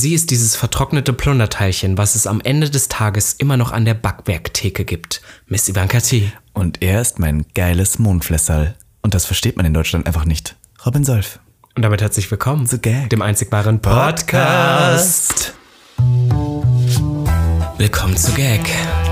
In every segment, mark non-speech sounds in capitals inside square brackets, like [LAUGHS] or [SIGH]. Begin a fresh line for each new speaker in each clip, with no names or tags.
Sie ist dieses vertrocknete Plunderteilchen, was es am Ende des Tages immer noch an der Backwerktheke gibt. Miss Ivanka T.
Und er ist mein geiles Mondflässerl. Und das versteht man in Deutschland einfach nicht. Robin Solf.
Und damit herzlich willkommen
zu Gag.
dem einzigbaren Podcast. Willkommen zu Gag.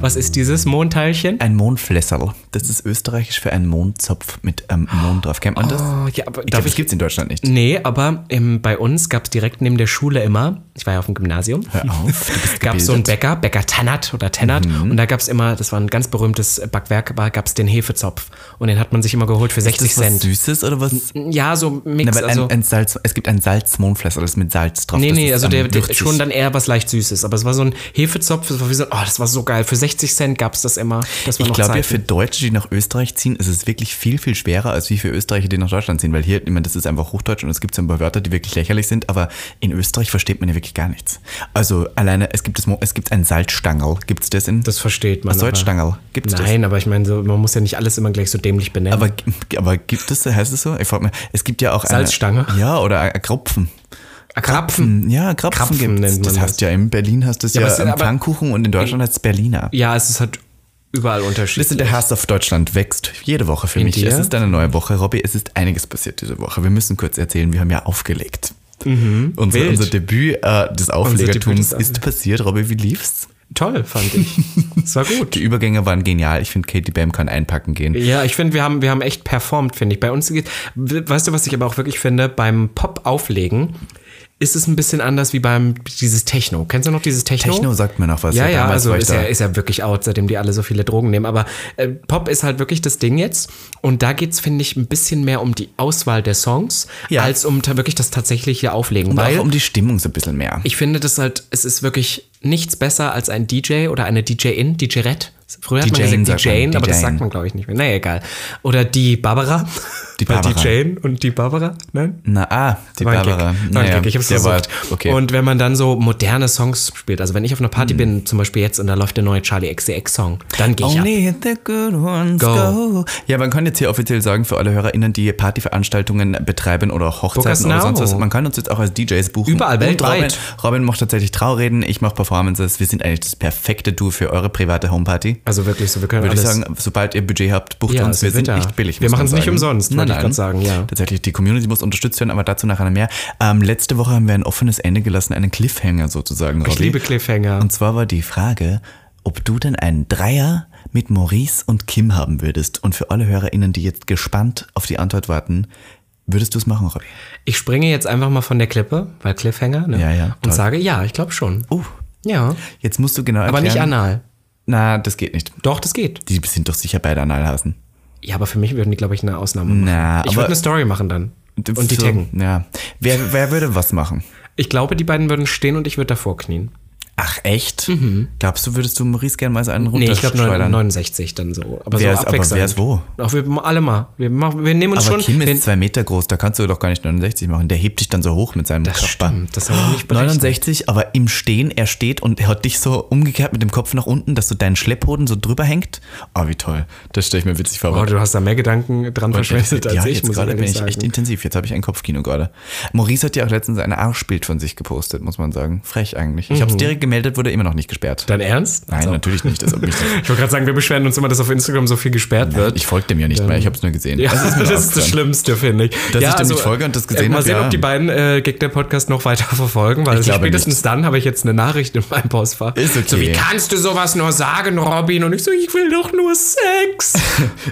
Was ist dieses Mondteilchen?
Ein Mondflässerl. Das ist österreichisch für einen Mondzopf mit ähm, Mond drauf. Kennt man das?
Oh, ja, aber
ich glaube, das gibt es in Deutschland nicht.
Nee, aber ähm, bei uns gab es direkt neben der Schule immer, ich war ja auf dem Gymnasium, [LAUGHS] gab es so einen. Bäcker, Bäcker Tannert oder Tennert. Und da gab es immer, das war ein ganz berühmtes Backwerk, aber gab es den Hefezopf. Und den hat man sich immer geholt für 60
Ist das was
Cent.
Süßes oder was?
Ja, so Mix.
Na,
also,
ein, ein Salz, es gibt ein Salzmondflässerl, das ist mit Salz drauf.
nee,
das
nee, also der, der schon dann eher was leicht Süßes. Aber es war so ein Hefezopf, das war wie so, oh, das war so geil. Für 60 Cent gab es das immer. Das
Ich glaube ja, für Deutsche, die nach Österreich ziehen, ist es wirklich viel, viel schwerer, als wie für Österreicher, die nach Deutschland ziehen. Weil hier, ich meine, das ist einfach Hochdeutsch und es gibt so ein paar Wörter, die wirklich lächerlich sind, aber in Österreich versteht man ja wirklich gar nichts. Also alleine, es gibt, das, es gibt ein Salzstangerl. Gibt es das in
Das versteht man.
Was Salzstangerl? Gibt's das?
Nein, aber ich meine, so, man muss ja nicht alles immer gleich so dämlich benennen.
Aber, aber gibt es, heißt es so? Ich frage mich, es gibt ja auch eine-
Salzstange?
Ja, oder ein Krapfen.
Krapfen.
Ja, Krapfen,
Krapfen
gibt's.
nennt man
Das
das.
heißt ja, in Berlin
Ja,
ja,
aber es sind
ähm,
aber-
Pfannkuchen und in Deutschland heißt es Berliner.
Ja, es ist halt überall unterschiedlich.
ist der Hass auf Deutschland wächst jede Woche für
In
mich.
dir?
Es ist eine neue Woche. Robby, es ist einiges passiert diese Woche. Wir müssen kurz erzählen, wir haben ja aufgelegt. unser,
Mhm. wild.
unser Debüt äh, des Auflegertums
Debüt
ist passiert. Robby, wie lief's?
Toll, fand ich. Es war gut.
Die Übergänge waren genial. Ich finde, Katie Bam kann einpacken gehen.
Ja, ich finde, wir haben, wir haben echt performt, finde ich. Bei uns geht, weißt du, was ich aber auch wirklich finde? Beim Pop-Auflegen ist es ein bisschen anders wie beim dieses Techno. Kennst du noch dieses Techno?
Techno sagt mir noch was.
Ja, ja, also ist ja, ist ja wirklich out, seitdem die alle so viele Drogen nehmen. Aber äh, Pop ist halt wirklich das Ding jetzt. Und da geht's, finde ich, ein bisschen mehr um die Auswahl der Songs,
Ja.
als um wirklich das tatsächliche Auflegen.
Und
weil
auch um die Stimmung so ein bisschen mehr.
ich finde das halt, es ist wirklich nichts besser als ein DJ oder eine DJ-In, DJ-Ret. Früher hat
DJin
man
sagt
gesagt DJ-In,
man,
aber das
DJin.
sagt man, glaube ich, nicht mehr. Naja, egal. Oder die Barbara.
Die Barbara.
DJ-In und die Barbara, nein?
Na, ah, die
War
Barbara.
Gag. War ein Gag. Ich hab's versucht.
Okay.
Und wenn man dann so moderne Songs spielt, also wenn ich auf einer Party bin, zum Beispiel jetzt und da läuft der neue Charlie XCX Song, dann gehe ich ab.
Only the good ones
Go.
go. Ja, man kann jetzt hier offiziell sagen, für alle HörerInnen, die Partyveranstaltungen betreiben oder auch Hochzeiten oder sonst was, man kann uns jetzt auch als DJs buchen.
Überall weltweit.
Robin, Robin macht tatsächlich Traureden, ich mache Performances. Wir sind eigentlich das perfekte Duo für eure private Homeparty.
Also wirklich so, wir können
Würde ich
alles.
sagen, sobald ihr Budget habt, bucht
Ja,
uns.
es
Wir sind
ja.
nicht billig.
Wir
man
machen's nicht umsonst, wollte ich grad sagen, ja.
Tatsächlich, die Community muss unterstützt werden, aber dazu nachher mehr. Ähm, letzte Woche haben wir ein offenes Ende gelassen, einen Cliffhanger sozusagen.
Ich
Robby.
liebe Cliffhanger.
Und zwar war die Frage, ob du denn einen Dreier mit Maurice und Kim haben würdest. Und für alle HörerInnen, die jetzt gespannt auf die Antwort warten, würdest du es machen, Robby?
Ich springe jetzt einfach mal von der Klippe, weil Cliffhanger, ne?
Ja, ja,
Und
toll.
sage, ja, ich glaube schon.
Uh,
Ja.
jetzt musst du genau erklären.
Aber nicht anal.
Na, das geht nicht.
Doch, das geht.
Die sind doch sicher beide Analhasen.
Ja, aber für mich würden die, glaube ich, eine Ausnahme machen.
Na,
ich würde eine Story machen dann. Und die
So,
taggen.
Ja. Wer, wer würde was machen?
Ich glaube, die beiden würden stehen und ich würde davor knien.
Ach, echt? Glaubst du, würdest du Maurice gerne mal so einen
Mhm. Nee, ich glaube
runterschleudern?
69 dann so. Aber
Wer
so
ist- aber
abwechselnd.
wer ist wo?
Auch wir alle mal. Wir, machen, wir nehmen uns
Aber
schon.
Kim ist zwei Meter groß, da kannst du doch gar nicht 69 machen. Der hebt dich dann so hoch mit seinem
das
Körper.
stimmt. Das habe ich nicht berechnet.
69, aber im Stehen, er steht und er hat dich so umgekehrt mit dem Kopf nach unten, dass so dein Schlepphoden so drüber hängt. Oh, wie toll. Das stelle ich mir witzig vor.
Oh, du hast da mehr Gedanken dran verschwendet als
ja,
ich,
jetzt
muss
gerade bin ich echt intensiv. Jetzt habe ich ein Kopfkino gerade. Maurice hat ja auch letztens ein Arschbild von sich gepostet, muss man sagen. Frech eigentlich. Ich habe es direkt gemeldet, wurde immer noch nicht gesperrt.
Dein Ernst?
Nein,
Also,
natürlich nicht. Das hat mich [LAUGHS]
Ich wollte gerade sagen, wir beschweren uns immer, dass auf Instagram so viel gesperrt wird.
ich folge dem ja nicht mehr, ich habe es nur gesehen.
Ja,
Das ist [LAUGHS]
das ist das. Schlimmste, finde ich.
Dass
ja,
ich dem nicht folge und das gesehen
äh, Mal
hab,
sehen,
ja.
ob die beiden äh, Gag der Podcast noch weiter [LAUGHS] verfolgen, weil also
glaube
spätestens
nicht.
dann habe ich jetzt eine Nachricht in meinem Postfach.
Ist okay.
So, wie kannst du sowas nur sagen, Robin? Und ich so, ich will doch nur Sex.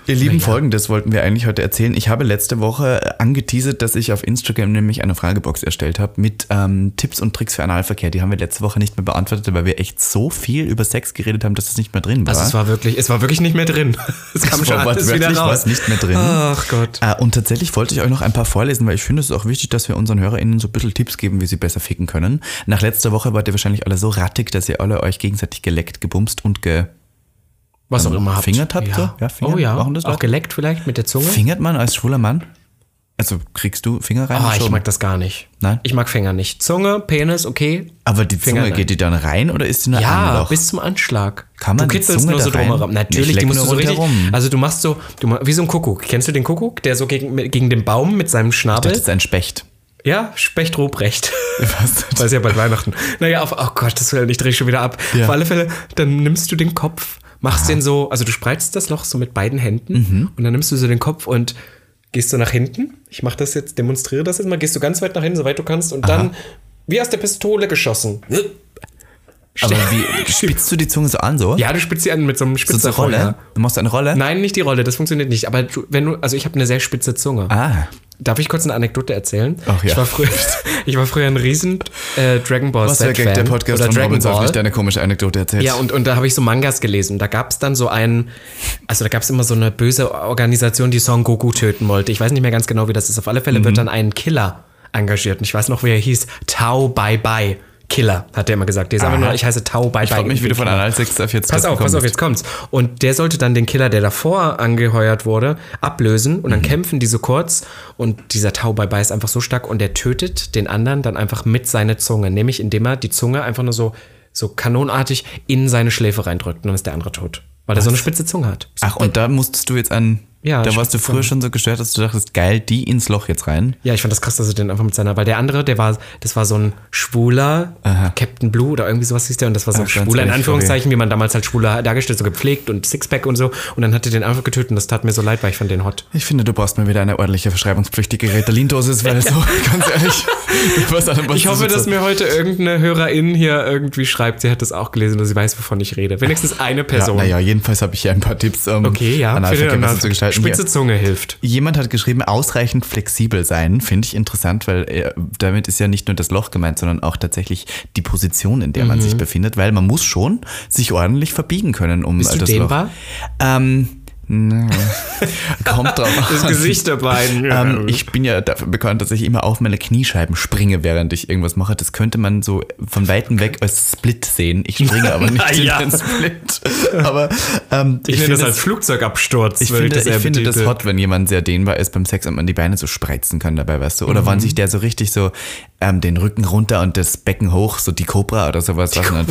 Ihr Lieben, folgendes wollten wir eigentlich heute erzählen. Ich habe letzte Woche äh, angeteasert, dass ich auf Instagram nämlich eine Fragebox erstellt habe mit ähm, Tipps und Tricks für Analverkehr. Die haben wir letzte Woche nicht mehr beantwortete, weil wir echt so viel über Sex geredet haben, dass es nicht mehr drin war.
Also es war wirklich, es war wirklich nicht mehr drin. [LAUGHS] Es kam
Es
schon
war
alles wieder raus.
was nicht mehr drin.
Ach Gott.
Äh, und tatsächlich wollte ich euch noch ein paar vorlesen, weil ich finde, es ist auch wichtig, dass wir unseren HörerInnen so ein bisschen Tipps geben, wie sie besser ficken können. Nach letzter Woche wart ihr wahrscheinlich alle so rattig, dass ihr alle euch gegenseitig geleckt, gebumst und ge...
Was auch
Ähm,
immer habt.
fingert habt
ja.
ihr? Ja, fingern.
Oh ja, auch
Leute?
geleckt vielleicht mit der Zunge?
Fingert man als schwuler Mann? Also kriegst du Finger rein?
Ah, ich mag das gar nicht.
Nein?
Ich mag Finger nicht. Zunge, Penis, okay.
Aber die
Finger
Zunge,
rein.
geht die dann rein oder ist die nur
Ja,
Anloch?
bis zum Anschlag.
Kann man
du
die
kitzelst
Zunge
nur so drumherum.
Ich
Natürlich, die musst du so richtig. Also du machst so, du, wie so ein Kuckuck. Kennst du den Kuckuck, der so gegen, gegen den Baum mit seinem Schnabel?
Das ist ein Specht.
Ja, Specht Ruprecht. [LAUGHS]
Was? [LAUGHS]
Weil es ja bald Weihnachten. Naja, auf, oh Gott, das will ich drehe schon wieder ab.
Ja.
Auf alle Fälle, dann nimmst du den Kopf, machst den so, also du spreizst das Loch so mit beiden Händen
Mhm.
und dann nimmst du so den Kopf und gehst so nach hinten. Ich mache das jetzt, demonstriere das jetzt mal, gehst du ganz weit nach hinten, soweit du kannst und dann wie aus der Pistole geschossen.
Aber wie [LAUGHS] spitzt du die Zunge so an so?
Ja, du spitzt sie an mit so einem
So
Spitzer
zur Rolle? Du machst eine Rolle?
Nein, nicht die Rolle, das funktioniert nicht. Aber du, wenn du, also ich habe eine sehr spitze Zunge.
Ah.
Darf ich kurz eine Anekdote erzählen?
Ach ja.
Ich war früher, [LAUGHS] ich war früher ein riesen äh, Dragon Ball
Was für
Z
Gag, der Podcast
oder
von
Dragon
Robin
Ball.
nicht deine komische Anekdote erzählt.
Ja, und, und da habe ich so Mangas gelesen. Da gab es dann so einen, also da gab es immer so eine böse Organisation, die Son Goku töten wollte. Ich weiß nicht mehr ganz genau, wie das ist. Auf alle Fälle
Mhm.
wird dann ein Killer engagiert. Und ich weiß noch, wie er hieß. Tau Bye Bye. Killer, hat der immer gesagt. Der
Aha.
nur, ich heiße Tau Bye
ich
Bye.
frage mich, wie du von. Analsex auf jetzt
Pass auf, pass auf, jetzt kommt's. Und der sollte dann den Killer, der davor angeheuert wurde, ablösen und dann kämpfen die so kurz und dieser Taubei ist einfach so stark und der tötet den anderen dann einfach mit seiner Zunge, nämlich indem er die Zunge einfach nur so, so kanonartig in seine Schläfe reindrückt und dann ist der andere tot. Weil er so eine spitze Zunge hat.
Ach, und da musstest du jetzt an.
Ja,
da warst du früher schon so gestört, dass du dachtest, geil, die ins Loch jetzt rein.
Ja, ich fand das krass, dass er den einfach mit seiner, weil der andere, der war, das war so ein schwuler Captain Blue oder irgendwie sowas hieß der und das war so ein
Ach,
schwuler, in Anführungszeichen, wie man damals halt schwuler dargestellt, so gepflegt und Sixpack und so und dann hat er den einfach getötet und das tat mir so leid, weil ich fand den hot.
Ich finde, du brauchst mal wieder eine ordentliche verschreibungspflichtige Ritalin-Dosis, weil so, [LAUGHS] ganz ehrlich, was an was
Ich hoffe, dass mir heute irgendeine Hörerin hier irgendwie schreibt, sie hat das auch gelesen und sie weiß, wovon ich rede. Wenigstens eine
Ja,
Person.
naja, jedenfalls habe ich hier ein paar Tipps, um
Okay, ja.
Analverkehr zu gestalten.
Spitze
Hier.
Zunge hilft.
Jemand hat geschrieben, ausreichend flexibel sein. Finde ich interessant, weil äh, damit ist ja nicht nur das Loch gemeint, sondern auch tatsächlich die Position, in der man
Mhm.
sich befindet, weil man muss schon sich ordentlich verbiegen können, um
Bist du
das
dehnbar?
Loch. Ähm, na, [LAUGHS] kommt drauf
Das
an.
Gesicht der beiden.
Ähm, ich bin ja dafür bekannt, dass ich immer auf meine Kniescheiben springe, während ich irgendwas mache. Das könnte man so von weitem weg als Split sehen. Ich springe aber nicht [LAUGHS]
Ja.
in den Split. Aber ähm,
ich, nenne
finde
das als Flugzeugabsturz.
ich finde,
das
ich finde das hot, wenn jemand sehr dehnbar ist beim Sex und man die Beine so spreizen kann dabei, weißt du? Oder
Mhm.
wann sich der so richtig so ähm, den Rücken runter und das Becken hoch, so die Cobra oder sowas, was man,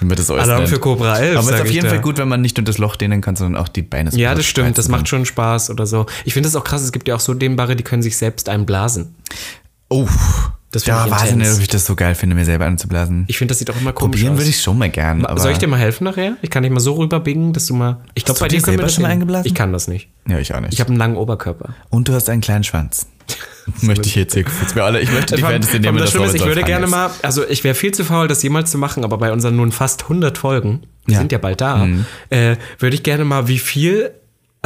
wie man das
Alarm
nennt.
für Cobra 11,
Aber es ist auf jeden
da.
Fall gut, wenn man nicht nur das Loch dehnen kann, sondern auch die Beine
Ja, das stimmt. Das
spreizen
macht schon Spaß oder so. Ich finde das auch krass. Es gibt ja auch so Dehnbare, die können sich selbst einblasen.
Oh,
Das
weiß ich
intens.
nicht, ob ich das so geil finde, mir selber anzublasen.
Ich finde, das sieht auch immer komisch
Probieren
aus.
würde ich schon mal gern. Aber
Soll ich dir mal helfen nachher? Ich kann dich mal so rüberbiegen, dass du mal. Ich glaube, bei dir können wir das
schon mal eingeblasen?
Ich kann das nicht.
Ja, ich auch nicht.
Ich habe einen langen Oberkörper.
und du hast einen kleinen Schwanz. [LAUGHS] möchte ich jetzt hier kurz wir alle, ich möchte die
allem
nehmen,
das
dass
Schlimme ist, ich würde gerne
ist.
mal, also ich wäre viel zu faul, das jemals zu machen, aber bei unseren nun fast 100 Folgen, wir
Ja. Mhm.
sind ja bald da, äh, würde ich gerne mal, wie viel,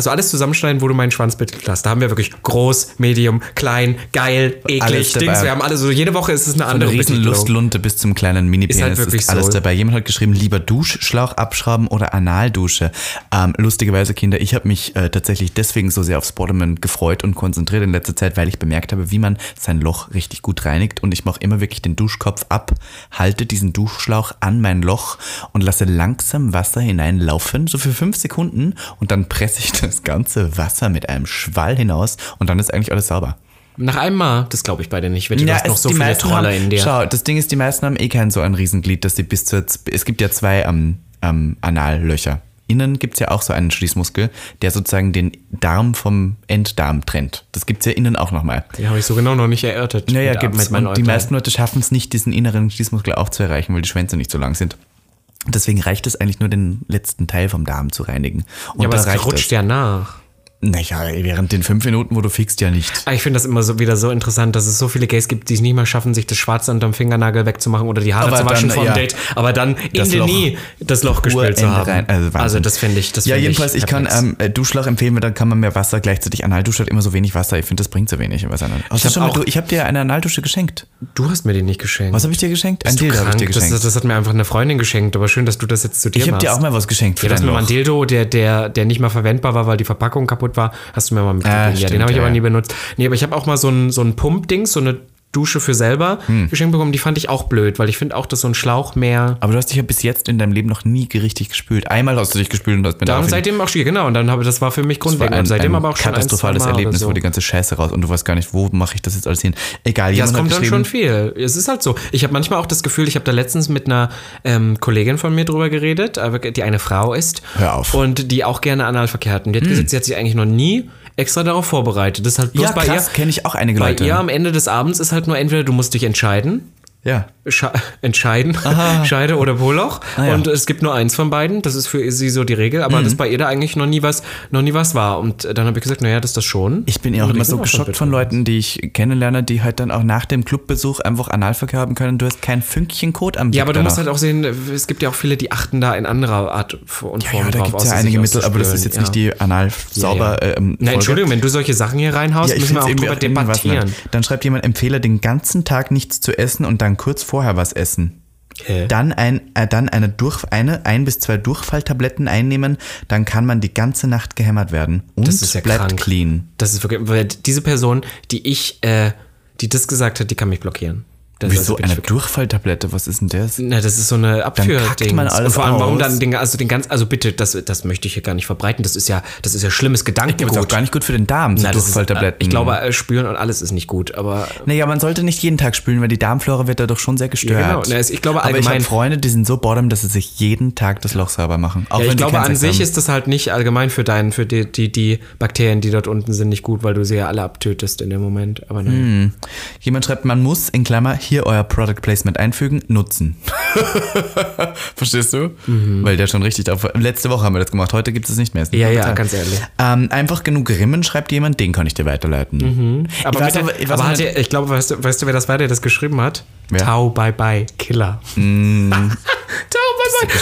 also alles zusammenschneiden, wo du meinen Schwanz betitelt hast. Da haben wir wirklich groß, medium, klein, geil, eklig. Dings. Wir haben alle so, jede Woche ist es eine
Von
andere
der riesen. Lustlunte bis zum kleinen Mini-Penis
Ist halt
ist,
wirklich
alles
so.
dabei. Jemand hat geschrieben, lieber Duschschlauch abschrauben oder Analdusche. Ähm, lustigerweise, Kinder, ich habe mich äh, tatsächlich deswegen so sehr aufs Bottomen gefreut und konzentriert in letzter Zeit, weil ich bemerkt habe, wie man sein Loch richtig gut reinigt und ich mache immer wirklich den Duschkopf ab, halte diesen Duschschlauch an mein Loch und lasse langsam Wasser hineinlaufen, so für fünf Sekunden und dann presse ich das ganze Wasser mit einem Schwall hinaus und dann ist eigentlich alles sauber.
Nach einem Mal, das glaube ich bei dir nicht. Wette, du hast noch
es-
so viele
meisten
Trolle
haben,
in dir.
Schau, das Ding ist, die meisten haben eh kein so ein Riesenglied, dass sie bis zur. Es gibt ja zwei ähm, ähm, Anallöcher. Innen gibt es ja auch so einen Schließmuskel, der sozusagen den Darm vom Enddarm trennt. Das gibt es ja innen auch nochmal.
Den habe ich so genau noch nicht erörtert.
Naja,
meinen
Und die meisten Leute schaffen es nicht, diesen inneren Schließmuskel auch zu erreichen, weil die Schwänze nicht so lang sind. Deswegen reicht es eigentlich nur, den letzten Teil vom Darm zu reinigen. Und
Ja, aber
da
es rutscht ja nach.
Naja, während den fünf Minuten, wo du fixt, ja nicht.
Ah, Ich finde das immer so wieder so interessant, dass es so viele Gays gibt, die es nicht mal schaffen, sich das Schwarze unterm Fingernagel wegzumachen oder die Haare
Aber
zu waschen
dann,
vor dem
ja.
Date, aber dann in
Das
den
Loch.
Nie das Loch gespielt zu haben.
rein. Also.
Also das finde ich, das
Ja,
finde
jedenfalls, ich kann ähm, äh, Duschlauch empfehlen, weil dann kann man mehr Wasser gleichzeitig. Analdusche hat immer so wenig Wasser. Ich finde, das bringt so wenig. Was
hab
ich habe dir eine Analdusche geschenkt.
Du hast mir den nicht geschenkt.
Was habe ich dir geschenkt? Ein
Bist
Dildo habe ich dir geschenkt.
Das, das hat mir einfach eine Freundin geschenkt, aber schön, dass du das jetzt zu dir
ich habe
machst.
dir auch mal was geschenkt
Ja, das mir mal ein. Dildo, der, der, der nicht mal verwendbar war, weil die Verpackung kaputt war, hast du mir mal mitgegeben.
Ah,
ja,
stimmt,
den habe ich
ja,
aber nie benutzt. Nee, aber ich habe auch mal so ein, so ein Pump-Dings, so eine Dusche für selber
Hm.
geschenkt bekommen. Die fand ich auch blöd, weil ich finde auch, dass so ein Schlauch mehr.
Aber du hast dich ja bis jetzt in deinem Leben noch nie richtig gespült. Einmal hast du dich gespült und hast mir
Dann seitdem auch schon, genau. Und dann habe das war für mich grundlegend.
ein,
und seitdem
ein
aber auch schon
katastrophales
ein,
Erlebnis,
so.
wo die ganze Scheiße raus und du weißt gar nicht, wo mache ich das jetzt alles hin. Egal,
Ja, es kommt dann schon viel. Es ist halt so. Ich habe manchmal auch das Gefühl, ich habe da letztens mit einer ähm, Kollegin von mir drüber geredet, aber die eine Frau ist.
Hör auf.
Und die auch gerne Analverkehr hat. Und die hat gesagt, sie hat sich eigentlich noch nie extra darauf vorbereitet. Das ist halt bloß
Ja,
bei
krass,
ihr.
kenne ich auch einige
Bei
Leute.
ihr am Ende des Abends ist halt nur entweder du musst dich entscheiden,
Ja.
Sche [LAUGHS] entscheiden, [LAUGHS] Scheide oder Poloch.
Ah, ja. Mhm.
Und es gibt nur eins von beiden. Das ist für sie so die Regel. Aber das bei ihr da eigentlich noch nie was, noch nie was war. Und dann habe ich gesagt, naja, das ist das schon.
Ich bin ja auch
Und
immer so geschockt von Leuten, die ich kennenlerne, die halt dann auch nach dem Clubbesuch einfach Analverkehr haben können. Du hast kein Fünkchen Code am
Ja,
Dick
aber du
danach.
musst halt auch sehen, es gibt ja auch viele, die achten da in anderer Art und Form
ja, da
drauf.
gibt es ja einige Mittel, aber das ist jetzt nicht
ja.
die anal sauber
ja.
ähm.
Entschuldigung, wenn du solche Sachen hier reinhaust,
Ja,
müssen wir auch drüber debattieren.
Dann schreibt jemand, empfehle den ganzen Tag nichts zu essen und dann kurz vorher was essen.
Hä?
Dann, ein, äh, dann eine, Durch, eine ein bis zwei Durchfalltabletten einnehmen, dann kann man die ganze Nacht gehämmert werden. Und
Das ist ja
bleibt
krank.
clean.
Das ist wirklich, weil diese Person, die ich, äh, die das gesagt hat, die kann mich blockieren. Das
Wieso
also
eine Durchfalltablette? Was ist denn das?
Na, das ist so eine Abführding.
kackt man alles
Und vor allem, warum
aus.
dann den, also den ganz, also bitte, das, das möchte ich hier gar nicht verbreiten. Das ist ja, das ist ja schlimmes
Das ist auch
Gedankengut.
gar nicht gut für den Darm, so
Na, ist,
Durchfalltabletten.
ich glaube, äh, spüren und alles ist nicht gut, aber
Naja, man sollte nicht jeden Tag spülen, weil die Darmflora wird dadurch schon sehr gestört.
Ja, genau. Na, ich glaube
Aber ich habe
allgemein-
Freunde, die sind so bottom, dass sie sich jeden Tag das Loch sauber machen. Auch
ja, ich glaube, an sich
haben.
ist das halt nicht allgemein für deinen, für die, die, die Bakterien, die dort unten sind, nicht gut, weil du sie ja alle abtötest in dem Moment. Aber nein.
Hm. Jemand schreibt, man muss in Klammer hier euer Product Placement einfügen, nutzen. [LAUGHS] Verstehst du? Weil der schon richtig auf. Letzte Woche haben wir das gemacht, heute gibt es es nicht mehr.
Ja, ja, ganz ehrlich.
Ähm, einfach genug Rimmen, schreibt jemand, den kann ich dir weiterleiten.
Aber,
Ich
mit
aber-
der,
ich
aber hat ich glaube, weißt du, weißt du, wer das war, der das geschrieben hat?
Wer?
Tau, bye, bye, Killer. [LAUGHS] Tau,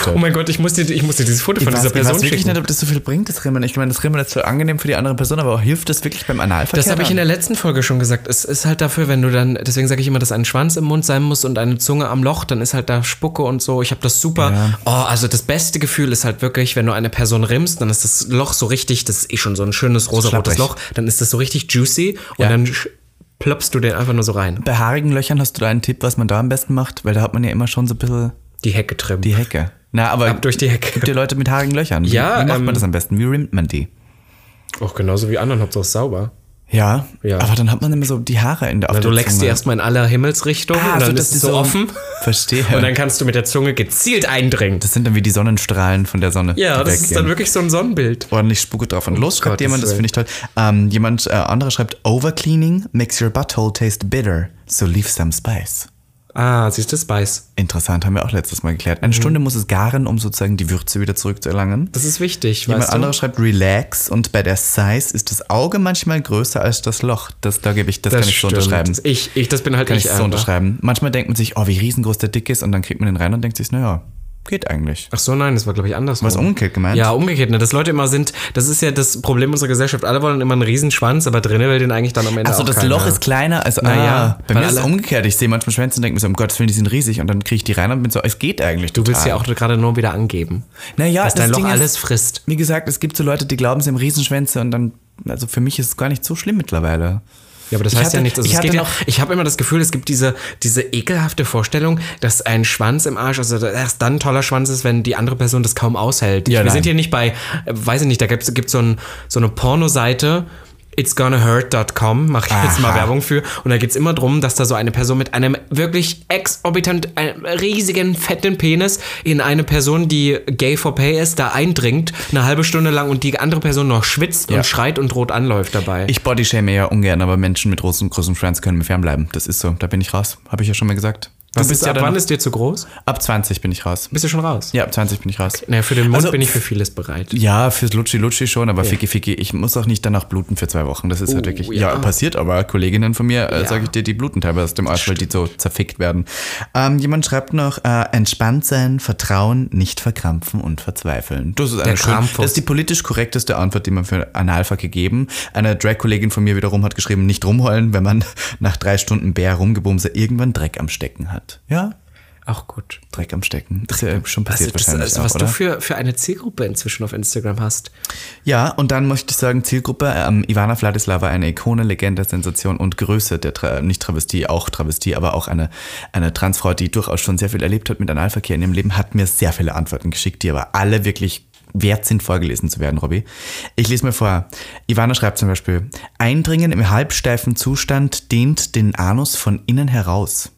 bye. Oh mein Gott, ich muss dir, ich muss dir dieses Foto
Ich
von
weiß,
dieser
ich weiß
Person
wirklich
schicken.
nicht, ob das so viel bringt, das Rimmen. Ich meine, das Rimmen ist zwar angenehm für die andere Person, aber hilft das wirklich beim Analverkehr?
Das habe ich in der letzten Folge schon gesagt. Es ist halt dafür, wenn du dann, deswegen sage ich immer, dass ein Schwanz im Mund sein muss und eine Zunge am Loch, dann ist halt da Spucke und so. Ich habe das super.
Ja.
Oh, also das beste Gefühl ist halt wirklich, wenn du eine Person rimmst, dann ist das Loch so richtig, das ist eh schon so ein schönes rosarotes. Loch, dann ist das so richtig juicy und
Ja.
dann plöpst du den einfach nur so rein.
Bei haarigen Löchern hast du da einen Tipp, was man da am besten macht? Weil da hat man ja immer schon so ein bisschen
Die Hecke trimmen.
die Hecke. Na, aber
Ab durch die Hecke.
gibt ja Leute mit haarigen Löchern. Wie,
Ja,
wie macht
ähm,
man das am besten? Wie rimmt man die?
Auch genauso wie anderen, Hauptsache sauber.
Ja,
Ja.
aber dann hat man immer so die Haare in der auf
Na, du
der
leckst die
Zunge.
erstmal in aller Himmelsrichtungen
Ah,
und dann
so,
ist
die
es so offen. [LAUGHS]
Verstehe.
Und dann kannst du mit der Zunge gezielt eindringen.
das sind dann wie die Sonnenstrahlen von der Sonne.
Ja,
die
das ist
weggehen.
dann wirklich so ein Sonnenbild.
ordentlich Spucke drauf. Und los schreibt jemand, das finde ich toll. Ähm, jemand äh, anderer schreibt, Overcleaning makes your butthole taste bitter, so leave some spice.
Ah, siehst du, Spice.
Interessant, haben wir auch letztes Mal geklärt.
Mhm.
Eine Stunde muss es garen, um sozusagen die Würze wieder zurückzuerlangen.
Das ist wichtig,
Jemand
weißt du?
anderer schreibt Relax und bei der Size ist das Auge manchmal größer als das Loch. Das, da gebe ich, das, kann ich so
stimmt.
unterschreiben.
Ich, ich, das bin halt
Kann
ich
ich so unterschreiben. Manchmal denkt man sich, oh, wie riesengroß der Dick ist und dann kriegt man den rein und denkt sich, naja, geht eigentlich.
Ach so, nein, das war, glaube ich, anders.
Was umgekehrt gemeint?
Ja, umgekehrt, ne? Dass Leute immer sind, das ist ja das Problem unserer Gesellschaft. Alle wollen immer einen Riesenschwanz, aber drinnen will den eigentlich dann am Ende
Also das
keiner.
Loch ist kleiner als
Naja,
ah, bei
weil
mir ist es
alle-
umgekehrt. Ich sehe manchmal Schwänze und denke mir so, um Gottes Willen, die sind riesig und dann kriege ich die rein und bin so, es geht eigentlich
Du willst ja auch gerade nur wieder angeben.
naja,
dass dein Loch alles frisst.
Wie gesagt, es gibt so Leute, die glauben, sie haben Riesenschwänze und dann, also für mich ist es gar nicht so schlimm mittlerweile.
Ja, aber das
Ich
heißt
hatte-
ja nichts. Also
ich hatte
ja, ich habe immer das Gefühl, es gibt diese, diese ekelhafte Vorstellung, dass ein Schwanz im Arsch, also erst dann ein toller Schwanz ist, wenn die andere Person das kaum aushält.
Ja,
Wir
nein.
sind hier nicht bei, äh, weiß ich nicht, da gibt es so, ein, so eine Pornoseite, itsgonnahurt.com, mache ich jetzt mal
Aha.
Werbung für. Und da geht es immer drum, dass da so eine Person mit einem wirklich exorbitant, einem riesigen, fetten Penis in eine Person, die gay for pay ist, da eindringt, eine halbe Stunde lang und die andere Person noch schwitzt
Ja.
und schreit und rot anläuft dabei.
Ich bodyshame ja ungern, aber Menschen mit großem, großem Schwanz können mir fernbleiben. Das ist so, da bin ich raus. Habe ich ja schon mal gesagt.
Was
bist
ist,
ja
ab
dann
wann ist dir zu groß?
Ab 20 bin ich raus.
Bist du schon raus?
Ja, ab 20 bin ich raus.
Naja, für den Mund
Also-
bin ich für vieles bereit.
Ja, fürs Lutschi-Lutschi schon, aber Ficky Ficky, ich muss auch nicht danach bluten für zwei Wochen. Das ist halt
Oh,
wirklich.
ja.
Ja. passiert aber. Kolleginnen von mir, äh,
Ja.
sage ich dir, die bluten teilweise aus dem Arsch, weil die so zerfickt werden. Ähm, jemand schreibt noch: äh, entspannt sein, vertrauen, nicht verkrampfen und verzweifeln. Das ist, eine
Der
schön,
Krampus.
das ist die politisch korrekteste Antwort, die man für Analverkehr geben. Eine Drag-Kollegin von mir wiederum hat geschrieben: nicht rumheulen, wenn man [LAUGHS] nach drei Stunden Bär rumgebumse irgendwann Dreck am Stecken hat. Ja,
Auch gut.
Dreck am Stecken. Das ist ja schon
Also,
passiert
das,
wahrscheinlich.
also
auch,
was
oder?
du für, für eine Zielgruppe inzwischen auf Instagram hast.
Ja, und dann möchte ich sagen, Zielgruppe, ähm, Ivana Vladislava, eine Ikone, Legende, Sensation und Größe der, Tra nicht Travestie, auch Travestie, aber auch eine, eine Transfrau, die durchaus schon sehr viel erlebt hat mit Analverkehr in ihrem Leben, hat mir sehr viele Antworten geschickt, die aber alle wirklich wert sind, vorgelesen zu werden, Robby. Ich lese mir vor. Ivana schreibt zum Beispiel, Eindringen im halbsteifen Zustand dehnt den Anus von innen heraus.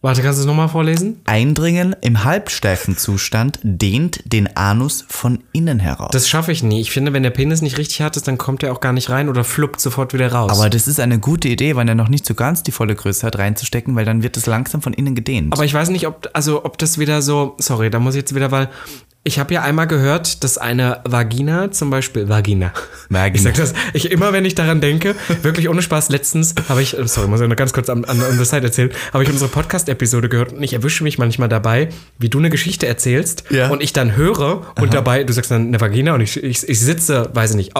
Warte, kannst du es nochmal vorlesen?
Eindringen im halbsteifen Zustand dehnt den Anus von innen heraus.
Das schaffe ich nie. Ich finde, wenn der Penis nicht richtig hart ist, dann kommt er auch gar nicht rein oder fluppt sofort wieder raus.
Aber das ist eine gute Idee, wenn er noch nicht so ganz die volle Größe hat, reinzustecken, weil dann wird es langsam von innen gedehnt.
Aber ich weiß nicht, ob, also, ob das wieder so. Sorry, da muss ich jetzt wieder, weil. Ich habe ja einmal gehört, dass eine Vagina, zum Beispiel Vagina.
Vagina.
Ich sag das, ich immer, wenn ich daran denke, wirklich ohne Spaß. Letztens habe ich, sorry, muss ich noch ganz kurz an, an, an der Seite erzählen, habe ich unsere Podcast-Episode gehört und ich erwische mich manchmal dabei, wie du eine Geschichte erzählst
Ja.
und ich dann höre und dabei, du sagst dann eine Vagina und ich, ich, ich sitze, weiß ich nicht,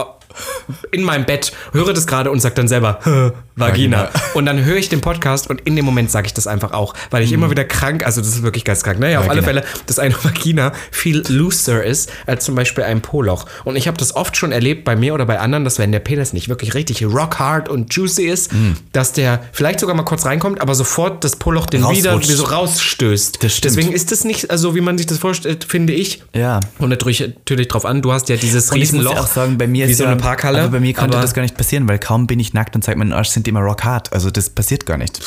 in meinem Bett, höre das gerade und sag dann selber Vagina.
Vagina. [LAUGHS]
Und dann höre ich den Podcast und in dem Moment sage ich das einfach auch, weil ich immer wieder krank, also das ist wirklich geistkrank. Naja, auf alle
Vagina.
Fälle, dass eine [LAUGHS] Vagina viel looser ist als zum Beispiel ein Po-Loch. Und ich habe das oft schon erlebt bei mir oder bei anderen, dass wenn der Penis nicht wirklich richtig rock hard und juicy ist,
Mhm.
dass der vielleicht sogar mal kurz reinkommt, aber sofort das Po-Loch den wieder
Rausrutscht.
wie so rausstößt.
Das stimmt.
Deswegen ist das nicht so, wie man sich das vorstellt, finde ich.
Ja.
Und natürlich, natürlich drauf an, du hast ja dieses
Und ich muss
Riesenloch.
ja auch sagen, bei mir
wie
ist
so
ja,
eine Parkhalle.
Aber bei mir konnte das gar nicht passieren, weil kaum bin ich nackt und zeige meinen Arsch, sind die immer rock hard. Also das passiert gar nicht.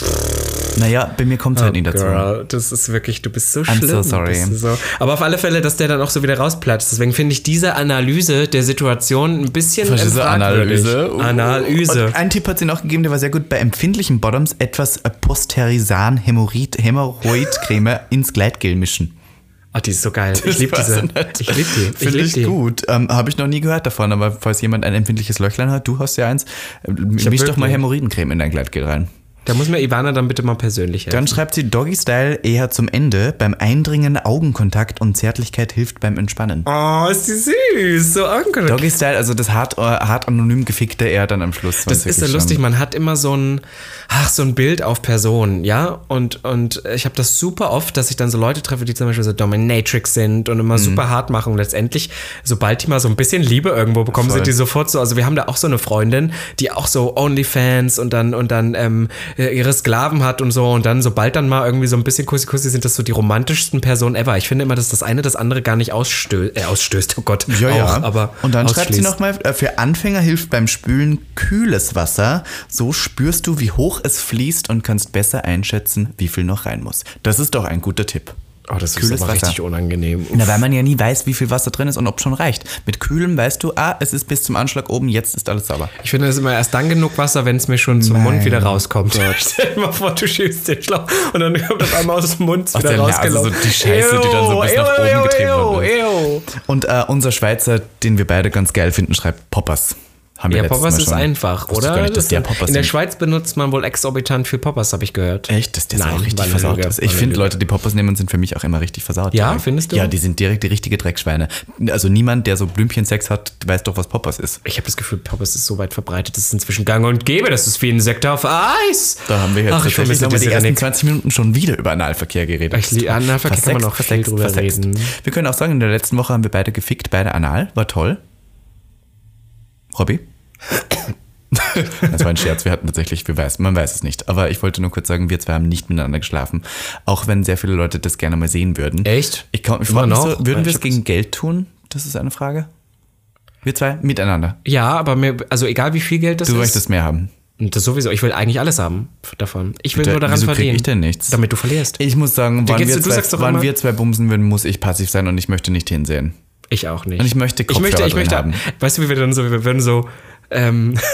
Naja, bei mir kommt es halt nie dazu.
Oh, Girl, das ist wirklich, du bist so
I'm
schlimm.
so sorry.
So. Aber auf alle Fälle, dass der dann auch so wieder rausplatzt. Deswegen finde ich diese Analyse der Situation ein bisschen fragwürdig.
Analyse. Uh.
Analyse.
Und einen Tipp hat sie noch gegeben, der war sehr gut. Bei empfindlichen Bottoms etwas Posterisan Hämorrhoid, Hämorrhoidcreme [LAUGHS] ins Gleitgel mischen.
Ach, die ist so geil. Ich liebe diese.
ich nicht.
Ich liebe die. Ich
Finde ich
die.
gut. Ähm, Habe ich noch nie gehört davon, aber falls jemand ein empfindliches Löchlein hat, du hast ja eins,
hab
misch doch mal. Hämorrhoidencreme in dein Gleitgel rein.
Da muss mir Ivana dann bitte mal persönlich helfen.
Dann schreibt sie Doggy Style eher zum Ende. Beim Eindringen Augenkontakt und Zärtlichkeit hilft beim Entspannen.
oh, ist die süß. So angenehm.
Doggy Style, also das hart, äh, hart anonym gefickte eher dann am Schluss.
Das ist ja lustig, man hat immer so ein, ach, so ein Bild auf Personen, ja. Und, und ich habe das super oft, dass ich dann so Leute treffe, die zum Beispiel so Dominatrix sind und
Mhm.
immer super hart machen. Und letztendlich, sobald die mal so ein bisschen Liebe irgendwo bekommen,
Voll.
sind die sofort so. Also wir haben da auch so eine Freundin, die auch so Onlyfans und dann, und dann ähm, äh, ihre Sklaven hat und so. Und dann, sobald dann mal irgendwie so ein bisschen Kussi-Kussi sind, das so die romantischsten Personen ever. Ich finde immer, dass das eine das andere gar nicht ausstößt. Äh, ausstößt, oh Gott.
Ja, ja.
Auch, aber
und dann schreibt sie nochmal, äh, für Anfänger hilft beim Spülen kühles Wasser. So spürst du, wie hoch es fließt und kannst besser einschätzen, wie viel noch rein muss. Das ist doch ein guter Tipp.
Oh, das
Kühles
ist aber
Wasser.
richtig unangenehm.
Na, weil man ja nie weiß, wie viel Wasser drin ist und ob schon reicht. Mit kühlem weißt du, ah, es ist bis zum Anschlag oben, jetzt ist alles sauber.
Ich finde es immer erst dann genug Wasser, wenn es mir schon zum
Mein
Mund wieder rauskommt. [LAUGHS] Stell dir mal vor, du schiebst den Schlauch und dann kommt auf einmal aus dem Mund
Aus
wieder rausgelaufen.
so die Scheiße, die dann so bis nach oben getrieben wird.
Ew,
Und äh, unser Schweizer, den wir beide ganz geil finden, schreibt Poppers. Haben
Ja, Poppers ist einfach, oder?
Nicht, dass
Das
der Poppers
in der. Schweiz benutzt man wohl exorbitant viel Poppers, habe ich gehört.
Echt? Dass der
Nein,
richtig
war eine
versaut ist. Ich finde. Leute, die Poppers nehmen, sind für mich auch immer richtig versaut.
Ja,
direkt.
findest du?
Ja, die sind direkt die richtige Dreckschweine. Also niemand, der so Blümchensex hat, weiß doch, was Poppers ist.
Ich habe das Gefühl, Poppers ist so weit verbreitet, das ist inzwischen gang und gäbe. Das ist wie ein Sekt auf Eis.
Da haben wir jetzt
Ach, ich
tatsächlich nochmal die ersten
Rennick.
20 Minuten schon wieder über Analverkehr geredet.
Ich lieb- Analverkehr kann man auch viel drüber reden.
Wir können auch sagen, in der letzten Woche haben wir beide gefickt, beide anal. War toll. Robby? [COUGHS] Das war ein Scherz. Wir hatten tatsächlich, wir weiß, man weiß es nicht. Aber ich wollte nur kurz sagen, wir zwei haben nicht miteinander geschlafen. Auch wenn sehr viele Leute das gerne mal sehen würden.
Echt?
Ich, kann, mich
noch?
so, würden wir es gegen Geld tun? Das ist eine Frage. Wir zwei miteinander.
Ja, aber mir, also egal wie viel Geld das
Du
ist.
möchtest mehr haben.
Das sowieso. Ich will eigentlich alles haben davon. Ich will
Bitte,
nur daran
wieso
verdienen.
ich denn nichts?
Damit du verlierst.
Ich muss sagen, wann, wir
du
zwei, wann wir zwei bumsen würden, muss ich passiv sein und ich möchte nicht hinsehen.
Ich auch nicht.
Und ich möchte
ich möchte,
Kopfhörer
ich möchte,
haben.
weißt du, wie wir dann so, wir würden so, ähm, [LAUGHS]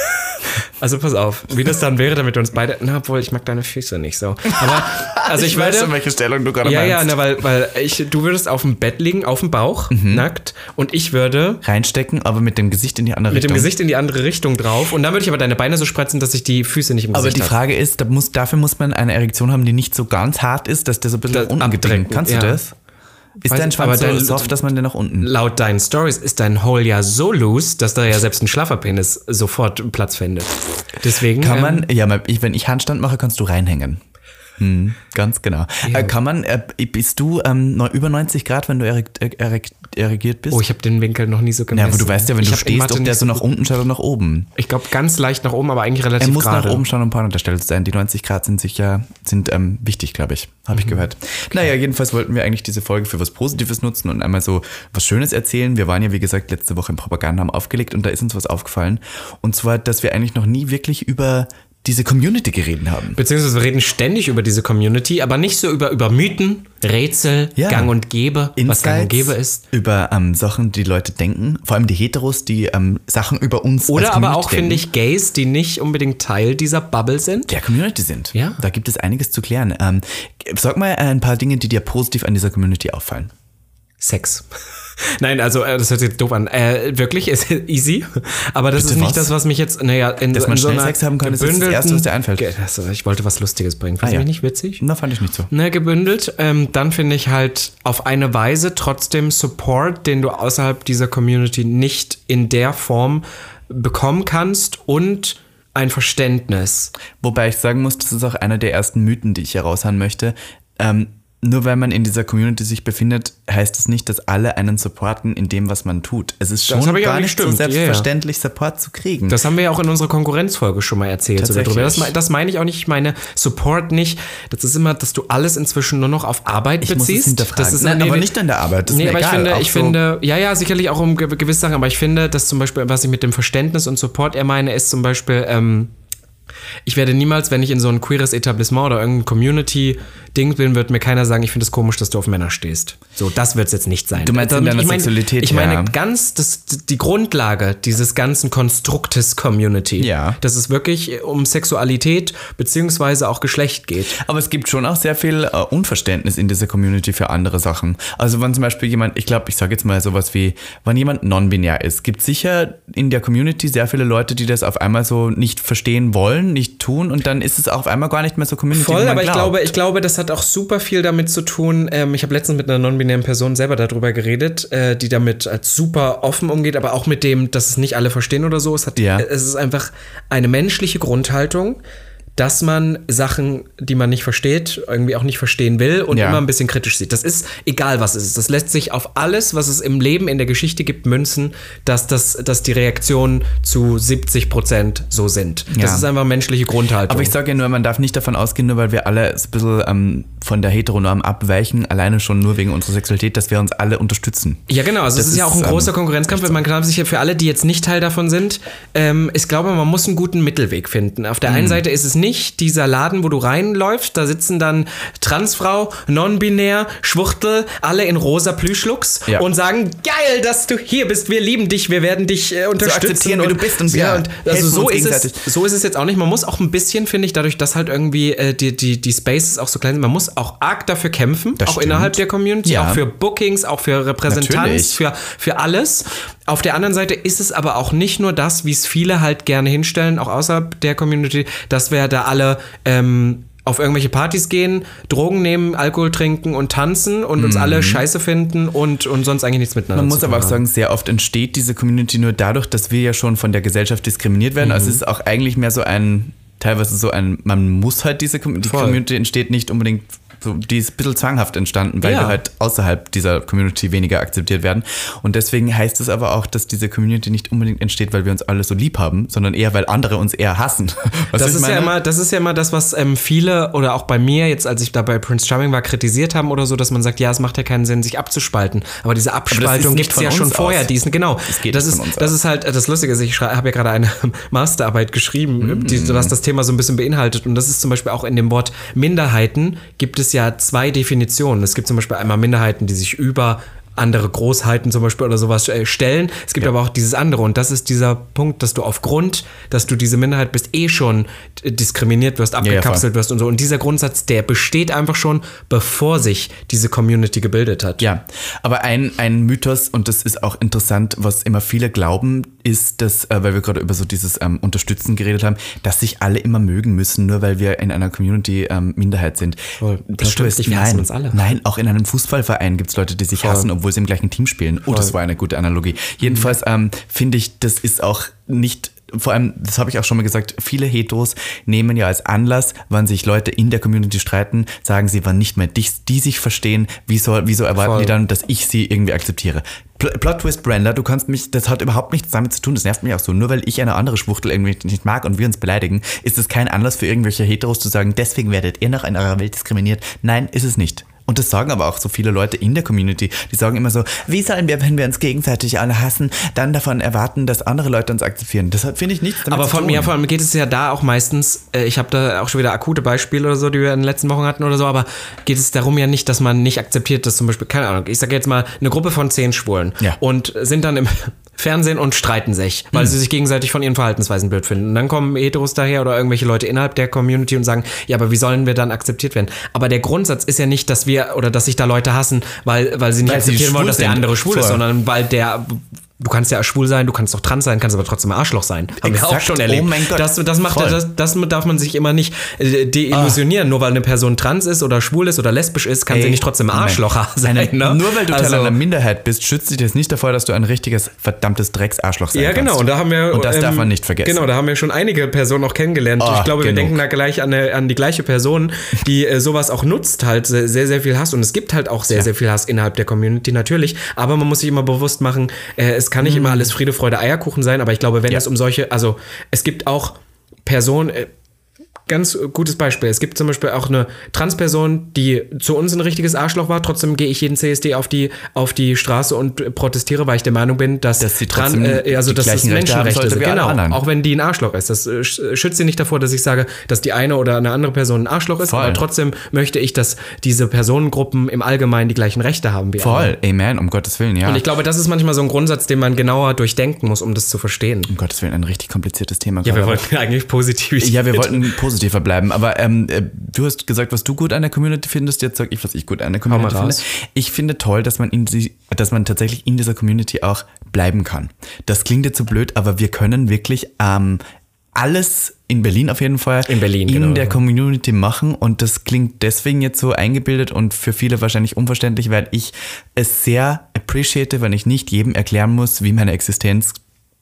Also pass auf, wie das dann wäre, damit wir uns beide. Na, obwohl, ich mag deine Füße nicht so. Aber also ich, [LAUGHS]
weiß
würde.
welche Stellung du gerade
ja, ja,
meinst.
na, weil, weil ich, du würdest auf dem Bett liegen, auf dem Bauch,
Mhm.
nackt, und ich würde
Reinstecken, aber mit dem Gesicht in die andere
mit
Richtung.
dem Gesicht in die andere Richtung drauf und dann würde ich aber deine Beine so spretzen, dass ich die Füße nicht im
aber
Gesicht
die
habe.
Frage ist, da muss, dafür muss man eine Erektion haben, die nicht so ganz hart ist, dass der so ein bisschen gedrängt. Kannst du
ja.
das? Ist
Weiß
dein Schwanz so
dein-
soft, dass man den nach unten...
Laut deinen Stories ist dein Hole ja so loose, dass da ja selbst ein schlaffer Penis sofort Platz findet. Deswegen
Kann
ähm,
man, ja, mal- ich, wenn ich Handstand mache, kannst du reinhängen. Hm, ganz genau. Äh, kann man, äh, bist du ähm, über 90 Grad, wenn du erregt, er- erregt, erregiert bist?
Oh, ich habe den Winkel noch nie so gemessen.
ja, aber du weißt ja, wenn
Ich
du stehst, ob der so nach unten schaut oder nach oben.
Ich glaube ganz leicht nach oben, aber eigentlich
Er
relativ
muss
gerade.
nach oben schauen, um Pornodarsteller zu sein. Die 90 Grad sind sicher, sind ähm, wichtig, glaube ich. Habe ich
Mhm.
gehört. Naja, jedenfalls wollten wir eigentlich diese Folge für was Positives nutzen und einmal so was Schönes erzählen. Wir waren ja, wie gesagt, letzte Woche im Propaganda haben aufgelegt und da ist uns was aufgefallen. Und zwar, dass wir eigentlich noch nie wirklich über diese Community geredet haben.
Beziehungsweise wir reden ständig über diese Community, aber nicht so über, über Mythen, Rätsel,
Ja.
Gang und Gäbe, was Gang und Gäbe ist.
Über ähm, Sachen, die Leute denken. Vor allem die Heteros, die ähm, Sachen über uns
Oder aber auch, finde ich, Gays, die nicht unbedingt Teil dieser Bubble sind.
der Community sind.
Ja.
Da gibt es einiges zu klären. Ähm, sag mal ein paar Dinge, die dir positiv an dieser Community auffallen.
Sex. Nein, also äh, das hört sich doof an. Äh, wirklich ist easy, aber das
Bitte
ist nicht
was?
das, was mich jetzt, naja, in,
Dass
in
man
so
schnell
einer
Sex haben kann, ist das Erste, was dir einfällt.
Ich wollte was Lustiges bringen. Findest
Ah, ja.
nicht witzig?
Na, fand ich nicht so.
Ne, gebündelt. Ähm, dann finde ich halt auf eine Weise trotzdem Support, den du außerhalb dieser Community nicht in der Form bekommen kannst und ein Verständnis.
Wobei ich sagen muss, das ist auch einer der ersten Mythen, die ich heraushauen möchte. Ähm, nur weil man in dieser Community sich befindet, heißt das nicht, dass alle einen supporten in dem, was man tut. Es ist schon gar
nicht
so
stimmt. Ja, ja.
selbstverständlich, Support zu kriegen.
Das haben wir ja auch in unserer Konkurrenzfolge schon mal erzählt. So darüber. Das, das meine ich auch nicht. Ich meine Support nicht. Das ist immer, dass du alles inzwischen nur noch auf Arbeit
ich muss
beziehst.
es hinterfragen.
Das ist
Nein,
nee,
aber nicht an der Arbeit. Das
nee, aber
egal.
ich finde,
Auch
ich
so-
finde, ja, ja, sicherlich auch um ge- gewisse Sachen, aber ich finde, dass zum Beispiel, was ich mit dem Verständnis und Support eher meine, ist zum Beispiel, ähm, ich werde niemals, wenn ich in so ein queeres Etablissement oder irgendein Community-Ding bin, wird mir keiner sagen, ich finde es komisch, dass du auf Männer stehst. So, das wird es jetzt nicht sein.
Du meinst in deiner
ich meine,
Sexualität,
Ich meine
ja.
ganz, das, die Grundlage dieses ganzen Konstruktes Community.
Ja.
Dass es wirklich um Sexualität beziehungsweise auch Geschlecht geht.
Aber es gibt schon auch sehr viel äh, Unverständnis in dieser Community für andere Sachen. Also wenn zum Beispiel jemand, ich glaube, ich sage jetzt mal sowas wie, wenn jemand non-binär ist, gibt sicher in der Community sehr viele Leute, die das auf einmal so nicht verstehen wollen, nicht tun und dann ist es auf einmal gar nicht mehr so Community.
Voll, aber ich
glaubt.
glaube, ich glaube, das hat auch super viel damit zu tun. Ähm, ich habe letztens mit einer non-binären Person selber darüber geredet, äh, die damit als super offen umgeht, aber auch mit dem, dass es nicht alle verstehen oder so. Es, hat,
Ja.
es ist einfach eine menschliche Grundhaltung, dass man Sachen, die man nicht versteht, irgendwie auch nicht verstehen will und
Ja.
immer ein bisschen kritisch sieht. Das ist egal, was es ist. Das lässt sich auf alles, was es im Leben, in der Geschichte gibt, münzen, dass, das, dass die Reaktionen zu 70 Prozent so sind. Das
Ja.
ist einfach menschliche Grundhaltung.
Aber ich sage ja nur, man darf nicht davon ausgehen, nur weil wir alle ein bisschen ähm, von der Heteronorm abweichen, alleine schon nur wegen unserer Sexualität, dass wir uns alle unterstützen.
Ja, genau. Also
Das
es ist ja auch ein
ähm,
großer Konkurrenzkampf. weil Man kann sich ja für alle, die jetzt nicht Teil davon sind, ähm, ich glaube, man muss einen guten Mittelweg finden. Auf der einen
Mhm.
Seite ist es nicht dieser Laden, wo du reinläufst, da sitzen dann Transfrau, non-binär, Schwuchtel, alle in rosa Plüschlux
Ja.
und sagen, geil, dass du hier bist, wir lieben dich, wir werden dich äh, unterstützen.
akzeptieren, wie
und,
du bist und
ja, und also so ist, es, so ist es jetzt auch nicht. Man muss auch ein bisschen, finde ich, dadurch, dass halt irgendwie äh, die, die, die Spaces auch so klein sind, man muss auch arg dafür kämpfen,
Das
auch
stimmt.
innerhalb der Community,
Ja.
auch für Bookings, auch für Repräsentanz,
Natürlich.
für, für alles. Auf der anderen Seite ist es aber auch nicht nur das, wie es viele halt gerne hinstellen, auch außerhalb der Community, dass wir da alle ähm, auf irgendwelche Partys gehen, Drogen nehmen, Alkohol trinken und tanzen und uns alle scheiße finden und, und sonst eigentlich nichts miteinander
Mhm. Man muss aber auch sagen, sehr oft entsteht diese Community nur dadurch, dass wir ja schon von der Gesellschaft diskriminiert werden. Also es ist auch eigentlich mehr so ein, teilweise so ein, man muss halt diese Com- die
Voll.
Community entsteht nicht unbedingt so, die ist ein bisschen zwanghaft entstanden, weil
Ja.
wir halt außerhalb dieser Community weniger akzeptiert werden. Und deswegen heißt es aber auch, dass diese Community nicht unbedingt entsteht, weil wir uns alle so lieb haben, sondern eher, weil andere uns eher hassen. [LAUGHS] Was
Das ist, ja immer, das ist ja immer das, was ähm, viele oder auch bei mir jetzt, als ich da bei Prince Charming war, kritisiert haben oder so, dass man sagt, ja, es macht ja keinen Sinn, sich abzuspalten. Aber diese Abspaltung gibt es ja schon
uns
vorher.
aus.
Die ist, genau.
Das geht
das ist, das
aus.
ist halt das Lustige. Ist, ich habe ja gerade eine [LAUGHS] Masterarbeit geschrieben, die, was das Thema so ein bisschen beinhaltet. Und das ist zum Beispiel auch in dem Wort Minderheiten gibt es ja zwei Definitionen. Es gibt zum Beispiel einmal Minderheiten, die sich über andere Großheiten zum Beispiel oder sowas äh, stellen. Es gibt aber auch dieses andere und das ist dieser Punkt, dass du aufgrund, dass du diese Minderheit bist, eh schon äh, diskriminiert wirst,
ja,
abgekapselt wirst und so. Und dieser Grundsatz, der besteht einfach schon, bevor sich diese Community gebildet hat.
Ja, aber ein, ein Mythos, und das ist auch interessant, was immer viele glauben, ist, dass, äh, weil wir gerade über so dieses ähm, Unterstützen geredet haben, dass sich alle immer mögen müssen, nur weil wir in einer Community ähm, Minderheit sind.
Voll. Das
Plot
stimmt nicht, wir hassen
nein,
uns alle.
Nein, auch in einem Fußballverein gibt es Leute, die sich hassen, obwohl sie im gleichen Team spielen. Oh, das war eine gute Analogie. Jedenfalls ähm, finde ich, das ist auch nicht vor allem, das habe ich auch schon mal gesagt, viele Heteros nehmen ja als Anlass, wann sich Leute in der Community streiten, sagen sie, wann nicht mehr die, die sich verstehen, wieso, wieso erwarten
Voll.
die dann, dass ich sie irgendwie akzeptiere. Pl Plot Twist, Brenda, du kannst mich, das hat überhaupt nichts damit zu tun, das nervt mich auch so. Nur weil ich eine andere Schwuchtel irgendwie nicht mag und wir uns beleidigen, ist es kein Anlass für irgendwelche Heteros zu sagen, deswegen werdet ihr noch in eurer Welt diskriminiert. Nein, ist es nicht. Und das sagen aber auch so viele Leute in der Community. Die sagen immer so, wie sollen wir, wenn wir uns gegenseitig alle hassen, dann davon erwarten, dass andere Leute uns akzeptieren? Deshalb finde ich nichts
Aber von mir, vor allem geht es ja da auch meistens, äh, ich habe da auch schon wieder akute Beispiele oder so, die wir in den letzten Wochen hatten oder so, aber geht es darum ja nicht, dass man nicht akzeptiert, dass zum Beispiel, keine Ahnung, ich sage jetzt mal, eine Gruppe von zehn Schwulen
Ja.
und sind dann im Fernsehen und streiten sich, weil sie sich gegenseitig von ihren Verhaltensweisen blöd finden. Und dann kommen Heteros daher oder irgendwelche Leute innerhalb der Community und sagen, ja, aber wie sollen wir dann akzeptiert werden? Aber der Grundsatz ist ja nicht, dass wir oder dass sich da Leute hassen, weil, weil sie nicht
Weil sie
akzeptieren wollen,
schwul
dass der andere schwul ist, sondern weil der Du kannst ja schwul sein, du kannst auch trans sein, kannst aber trotzdem ein Arschloch sein. Haben wir auch schon erlebt.
Oh mein Gott.
Das, das, macht,
Voll.
das, das darf man sich immer nicht äh, deillusionieren. Nur weil eine Person trans ist oder schwul ist oder lesbisch ist, kann sie
Ey,
nicht trotzdem. Arschloch sein.
Eine,
ne?
Nur weil du Teil
Also-
einer Minderheit bist, schützt dich das nicht davor, dass du ein richtiges, verdammtes Drecksarschloch sein
Ja,
kannst.
genau. Und da haben wir.
Und das darf
ähm,
man nicht vergessen.
Genau, da haben wir schon einige Personen auch kennengelernt.
Oh,
ich glaube, wir
genug.
denken da gleich an, eine, an die gleiche Person, die äh, sowas auch nutzt, halt sehr, sehr viel Hass. Und es gibt halt auch sehr, sehr viel Hass innerhalb der Community, natürlich. Aber man muss sich immer bewusst machen, äh, es kann nicht immer alles Friede, Freude, Eierkuchen sein. Aber ich glaube, wenn
Ja.
es um solche. Also, es gibt auch Personen. Ganz gutes Beispiel. Es gibt zum Beispiel auch eine Transperson, die zu uns ein richtiges Arschloch war. Trotzdem gehe ich jeden CSD auf die, auf die Straße und protestiere, weil ich der Meinung bin, dass,
Dass sie
Tran-
trotzdem
äh, also
die
dass das Menschenrechte sind.
alle
Genau, auch wenn die ein Arschloch ist. Das äh, sch- schützt sie nicht davor, dass ich sage, dass die eine oder eine andere Person ein Arschloch ist.
Voll.
Aber trotzdem möchte ich, dass diese Personengruppen im Allgemeinen die gleichen Rechte haben wie alle.
Voll, Amen, um Gottes Willen, ja.
Und ich glaube, das ist manchmal so ein Grundsatz, den man genauer durchdenken muss, um das zu verstehen.
um Gottes Willen, ein richtig kompliziertes Thema.
Ja, wir wollten [LAUGHS] eigentlich positiv.
Ja, wir wollten positiver bleiben, aber ähm, äh, du hast gesagt, was du gut an der Community findest, jetzt sag ich, was ich gut an der Community finde. Ich finde toll, dass man in sie, dass man tatsächlich in dieser Community auch bleiben kann. Das klingt jetzt so blöd, aber wir können wirklich ähm, alles in Berlin auf jeden Fall
In Berlin,
in
genau.
der Community machen und das klingt deswegen jetzt so eingebildet und für viele wahrscheinlich unverständlich, weil ich es sehr appreciate, wenn ich nicht jedem erklären muss, wie meine Existenz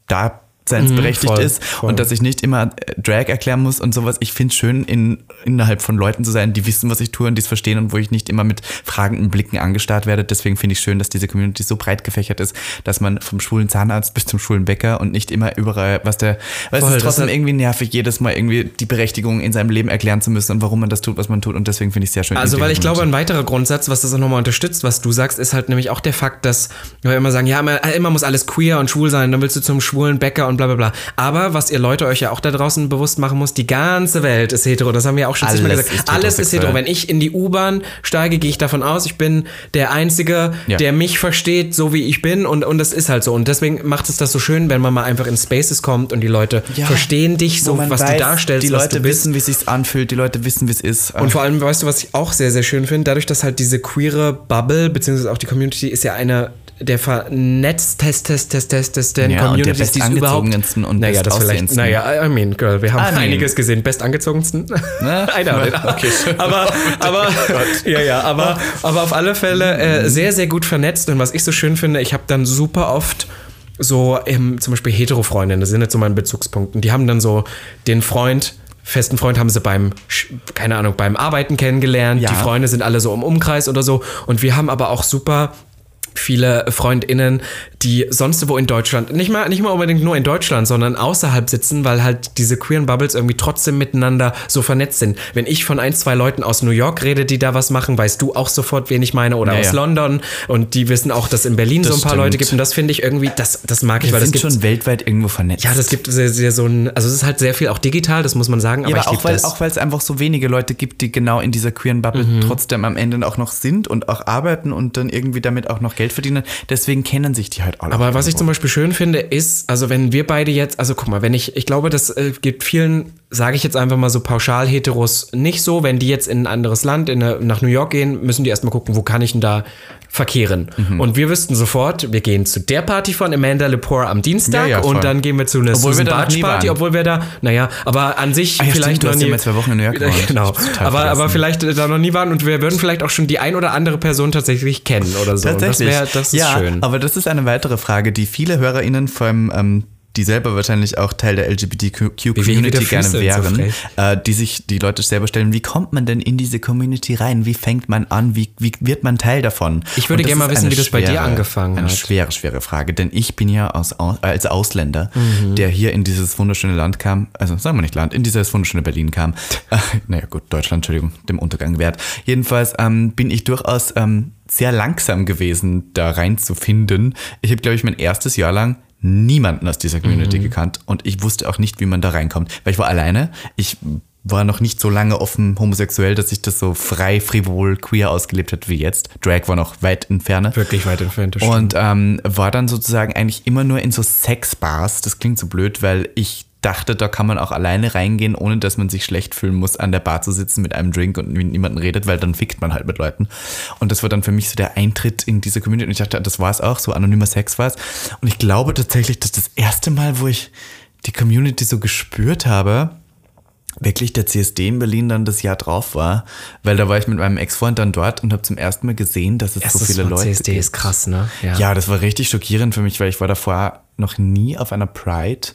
da berechtigt
voll,
ist
voll.
und dass ich nicht immer äh, Drag erklären muss und sowas. Ich finde es schön, in, innerhalb von Leuten zu sein, die wissen, was ich tue und die es verstehen und wo ich nicht immer mit fragenden Blicken angestarrt werde. Deswegen finde ich schön, dass diese Community so breit gefächert ist, dass man vom schwulen Zahnarzt bis zum schwulen Bäcker und nicht immer überall, was der, weil
Voll,
es ist trotzdem irgendwie nervig, jedes Mal irgendwie die Berechtigung in seinem Leben erklären zu müssen und warum man das tut, was man tut. Und deswegen finde ich es sehr schön.
Also, weil ich glaube, ein weiterer Grundsatz, was das auch nochmal unterstützt, was du sagst, ist halt nämlich auch der Fakt, dass wir immer sagen, ja, immer, immer muss alles queer und schwul sein, dann willst du zum schwulen Bäcker und bla bla bla. Aber was ihr Leute euch ja auch da draußen bewusst machen muss, die ganze Welt ist hetero. Das haben wir auch schon zigmal gesagt.
ist
Alles ist hetero. Wenn ich in die U-Bahn steige, gehe ich davon aus, ich bin der Einzige,
Ja.
der mich versteht, so wie ich bin. Und, und das ist halt so. Und deswegen macht es das so schön, wenn man mal einfach in Spaces kommt und die Leute
Ja,
verstehen dich, so was
weiß,
du darstellst,
Die Leute wissen, wie es sich anfühlt, die Leute wissen, wie es ist.
Und vor allem, weißt du, was ich auch sehr, sehr schön finde? Dadurch, dass halt diese queere Bubble, beziehungsweise auch die Community, ist ja eine der vernetztestesten
Ja,
Communities, die es überhaupt...
und
naja, das vielleicht, naja, I mean, girl, wir haben
I mean.
einiges gesehen. Bestangezogensten?
Ne?
I it.
Okay,
aber, aber, ja, ja, aber, aber auf alle Fälle äh, sehr, sehr gut vernetzt. Und was ich so schön finde, ich habe dann super oft so ähm, zum Beispiel Hetero-Freundinnen, das sind jetzt so meine Bezugspunkten, die haben dann so den Freund, festen Freund haben sie beim, keine Ahnung, beim Arbeiten kennengelernt.
Ja.
Die Freunde sind alle so im Umkreis oder so. Und wir haben aber auch super viele FreundInnen, die sonst wo in Deutschland, nicht mal, nicht mal unbedingt nur in Deutschland, sondern außerhalb sitzen, weil halt diese queeren Bubbles irgendwie trotzdem miteinander so vernetzt sind. Wenn ich von ein, zwei Leuten aus New York rede, die da was machen, weißt du auch sofort, wen ich meine, oder
Ja,
aus
ja.
London und die wissen auch, dass in Berlin
Das
so ein paar
stimmt.
Leute gibt und das finde ich irgendwie, das, das mag ich, weil das
sind
gibt
schon weltweit irgendwo vernetzt.
ja, das gibt sehr, sehr so ein, also es ist halt sehr viel auch digital, das muss man sagen, aber,
Ja,
ich
aber
liebe
auch weil,
das.
auch weil es einfach so wenige Leute gibt, die genau in dieser queeren Bubble
Mhm.
trotzdem am Ende auch noch sind und auch arbeiten und dann irgendwie damit auch noch Geld Geld verdienen. Deswegen kennen sich die halt alle.
Aber was ich zum Beispiel schön finde, ist, also wenn wir beide jetzt, also guck mal, wenn ich, ich glaube, das äh, gibt vielen, sage ich jetzt einfach mal so pauschal Heteros nicht so, wenn die jetzt in ein anderes Land, in eine, nach New York gehen, müssen die erstmal gucken, wo kann ich denn da verkehren.
Mhm.
Und wir wüssten sofort, wir gehen zu der Party von Amanda Lepore am Dienstag
Ja, ja,
und dann gehen wir zu einer
Obwohl
Susan Bartsch Party, obwohl wir da, naja, aber an sich
Ah ja,
vielleicht
stimmt, du
noch
hast
nie.
ja zwei Wochen in New York [LAUGHS] gewohnt.
Genau. Aber, aber vielleicht da noch nie waren und wir würden vielleicht auch schon die ein oder andere Person tatsächlich kennen oder so. Und
Tatsächlich.
Das, wär, das ist
ja,
schön.
Aber das ist eine weitere Frage, die viele HörerInnen, allem ähm, die selber wahrscheinlich auch Teil der LGBTQ-Community gerne
so
wären,
frech.
äh, die sich die Leute selber stellen, wie kommt man denn in diese Community rein? Wie fängt man an? Wie, wie wird man Teil davon?
Ich würde gerne mal wissen,
eine
wie das bei dir
schwere-
angefangen
Eine
hat.
schwere, schwere Frage, denn ich bin ja aus, aus, äh, als Ausländer,
Mhm.
der hier in dieses wunderschöne Land kam, also sagen wir nicht Land, in dieses wunderschöne Berlin kam. [LAUGHS] Äh, naja gut, Deutschland, Entschuldigung, dem Untergang wert. Jedenfalls ähm, bin ich durchaus ähm, sehr langsam gewesen, da reinzufinden. Ich habe, glaube ich, mein erstes Jahr lang niemanden aus dieser
Mhm.
Community gekannt und ich wusste auch nicht, wie man da reinkommt, weil ich war alleine. Ich war noch nicht so lange offen homosexuell, dass ich das so frei, frivol, queer ausgelebt hätte wie jetzt. Drag war noch weit in Ferne.
Wirklich weit entfernt.
Und ähm, war dann sozusagen eigentlich immer nur in so Sexbars. Das klingt so blöd, weil ich dachte, da kann man auch alleine reingehen, ohne dass man sich schlecht fühlen muss, an der Bar zu sitzen mit einem Drink und mit niemandem redet, weil dann fickt man halt mit Leuten. Und das war dann für mich so der Eintritt in diese Community. Und ich dachte, das war es auch, so anonymer Sex war es. Und ich glaube tatsächlich, dass das erste Mal, wo ich die Community so gespürt habe, wirklich der CSD in Berlin dann das Jahr drauf war, weil da war ich mit meinem Ex-Freund dann dort und habe zum ersten Mal gesehen, dass es so
Erstes
viele
Mal
Leute
CSD
gibt.
ist krass, ne?
Ja. das war richtig schockierend für mich, weil ich war davor noch nie auf einer Pride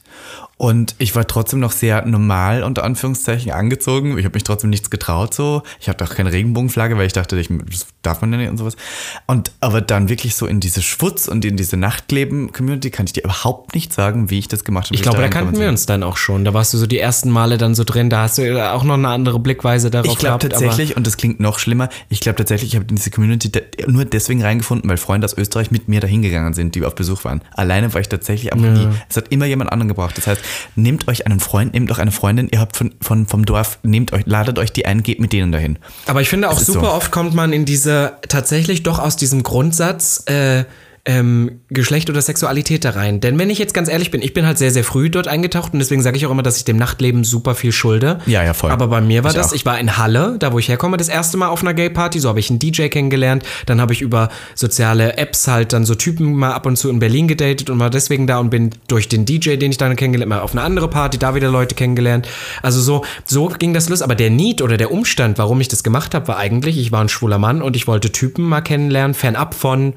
und ich war trotzdem noch sehr normal unter Anführungszeichen angezogen. Ich habe mich trotzdem nichts getraut so. Ich hatte auch keine Regenbogenflagge, weil ich dachte, ich, das darf man ja nicht und sowas. Und aber dann wirklich so in diese Schwutz und in diese Nachtleben-Community kann ich dir überhaupt nicht sagen, wie ich das gemacht habe.
Ich glaube, da kannten wir uns dann auch schon. Da warst du so die ersten Male dann so drin. Da hast du auch noch eine andere Blickweise darauf
Ich glaube
gehabt.
tatsächlich, und das klingt noch schlimmer, ich glaube tatsächlich, ich habe in diese Community nur deswegen reingefunden, weil Freunde aus Österreich mit mir dahin gegangen sind, die auf Besuch waren. Alleine war ich tatsächlich aber nie. Es hat immer jemand anderen gebraucht. Das heißt, nehmt euch einen Freund, nehmt auch eine Freundin, ihr habt von, von, vom Dorf, nehmt euch, ladet euch die ein, geht mit denen dahin.
Aber ich finde auch super
so.
oft kommt man in diese, tatsächlich doch aus diesem Grundsatz, äh, ähm, Geschlecht oder Sexualität da rein. Denn wenn ich jetzt ganz ehrlich bin, ich bin halt sehr, sehr früh dort eingetaucht und deswegen sage ich auch immer, dass ich dem Nachtleben super viel schulde.
Ja, ja, voll.
Aber bei mir war
Ich
das,
auch.
ich war in Halle, da wo ich herkomme, das erste Mal auf einer Gay-Party, so habe ich einen DJ kennengelernt, dann habe ich über soziale Apps halt dann so Typen mal ab und zu in Berlin gedatet und war deswegen da und bin durch den DJ, den ich dann kennengelernt habe, mal auf eine andere Party, da wieder Leute kennengelernt. Also so, so ging das los. Aber der Need oder der Umstand, warum ich das gemacht habe, war eigentlich, ich war ein schwuler Mann und ich wollte Typen mal kennenlernen, fernab von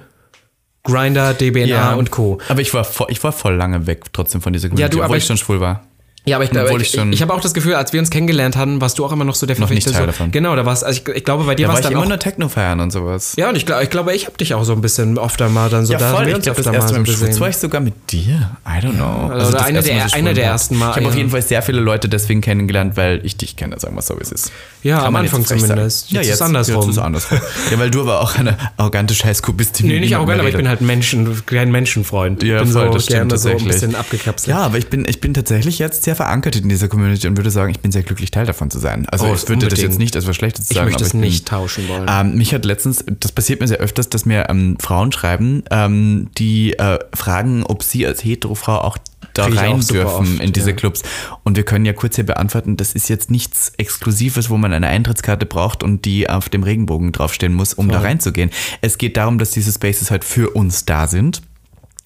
Grinder, DBNA und Co.
Aber ich war, voll, ich war voll lange weg trotzdem von dieser Community,
du, aber
obwohl
ich-
ich schon schwul war.
Ja, aber ich glaube, ich,
ich
ich, habe auch das Gefühl, als wir uns kennengelernt hatten, warst du auch immer noch so der
Noch nicht. Teil
so,
davon.
Genau, da warst also ich, ich glaube, bei dir
Da
war
war ich
dann
immer nur Techno feiern und sowas.
Ja, und ich glaube, ich, glaube, ich habe dich auch so ein bisschen öfter mal dann so
Ja,
da
voll.
wir
Ich glaube, das erste Mal im. Schwutz war ich sogar mit dir. I don't know.
oder
das
einer der-
schwul
der ersten Mal,
Ich habe auf
ja.
jeden Fall sehr viele Leute deswegen kennengelernt, weil ich dich kenne, sagen wir so, wie es ist.
Ja,
Kann
am Anfang zumindest.
Sagen. Ja,
Jetzt
jetzt
ist andersrum.
Jetzt [LAUGHS] ist andersrum. ja, weil du aber auch eine arrogante Scheißkuh bist, die
Nee, nicht arrogant, aber ich bin halt Menschen, kein Menschenfreund.
Ja,
ich bin so gerne so ein bisschen abgekapselt.
Ja, aber ich bin, ich bin tatsächlich jetzt sehr verankert in dieser Community und würde sagen, ich bin sehr glücklich, Teil davon zu sein. Also
Oh,
ich würde das
unbedingt.
jetzt nicht als was Schlechtes
ich
sagen.
möchte
aber
es
bin-
nicht tauschen wollen.
Ähm, mich hat letztens, das passiert mir sehr öfters, dass mir ähm, Frauen schreiben, ähm, die äh, fragen, ob sie als Heterofrau auch da
Krieg ich
rein dürfen
oft,
in diese
ja.
Clubs. Und wir können ja kurz hier beantworten, das ist jetzt nichts Exklusives, wo man eine Eintrittskarte braucht und die auf dem Regenbogen draufstehen muss, um da reinzugehen. Es geht darum, dass diese Spaces halt für uns da sind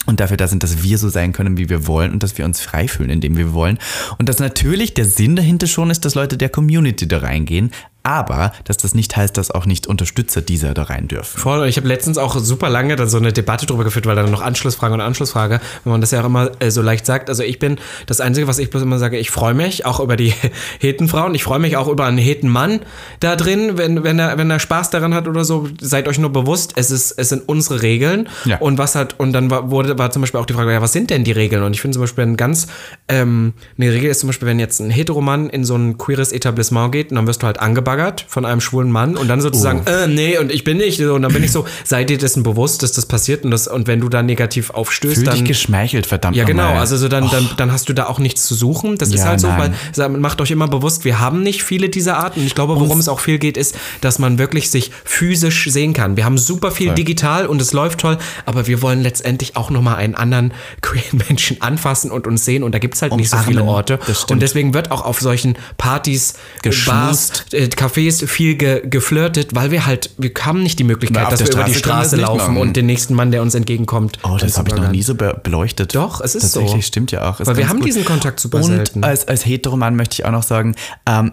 und dafür da sind, dass wir so sein können, wie wir wollen und dass wir uns frei fühlen, indem wir wollen. Und dass natürlich der Sinn dahinter schon ist, dass Leute der Community da reingehen, aber dass das nicht heißt, dass auch nicht Unterstützer dieser da rein dürfen.
Voll, ich habe letztens auch super lange dann so eine Debatte drüber geführt, weil dann noch Anschlussfrage und Anschlussfrage, wenn man das ja auch immer äh, so leicht sagt. Also ich bin, das Einzige, was ich bloß immer sage, ich freue mich auch über die [LAUGHS] Hetenfrauen, ich freue mich auch über einen Hetenmann da drin, wenn, wenn, er, wenn er Spaß daran hat oder so, seid euch nur bewusst, es, ist, es sind unsere Regeln.
Ja.
Und was hat, und dann war, wurde, war zum Beispiel auch die Frage, ja, was sind denn die Regeln? Und ich finde zum Beispiel ein ganz, ähm, eine Regel ist zum Beispiel, wenn jetzt ein Heteromann in so ein queeres Etablissement geht, und dann wirst du halt angebaggert angebaggert von einem schwulen Mann und dann sozusagen,
Oh.
äh, nee, und ich bin nicht. Und dann bin ich so, sei dir dessen bewusst, dass das passiert und, das, und wenn du da negativ aufstößt,
Fühl dich
dann.
geschmeichelt, verdammt
Ja, genau.
nochmal.
Also so dann, dann, dann hast du da auch nichts zu suchen. Das ist
Ja,
halt so,
nein.
weil macht euch immer bewusst, wir haben nicht viele dieser Arten. Und ich glaube, worum es auch viel geht, ist, dass man wirklich sich physisch sehen kann. Wir haben super viel digital und es läuft toll, aber wir wollen letztendlich auch nochmal einen anderen [LAUGHS] queeren Menschen anfassen und uns sehen. Und da gibt es halt nicht so viele
Umarmen.
Orte. Und deswegen wird auch auf solchen Partys, Bars,
Geschmust.
äh, Cafés viel ge geflirtet, weil wir halt, wir haben nicht die Möglichkeit,
auf
dass wir über die
Straße
Straße laufen und den nächsten Mann, der uns entgegenkommt.
Oh, das habe ich noch nie so be beleuchtet.
Doch, es ist so.
Tatsächlich, stimmt ja auch. Ist
Weil wir haben diesen Kontakt super
Und
selten.
als, als Heteroman möchte ich auch noch sagen, ähm,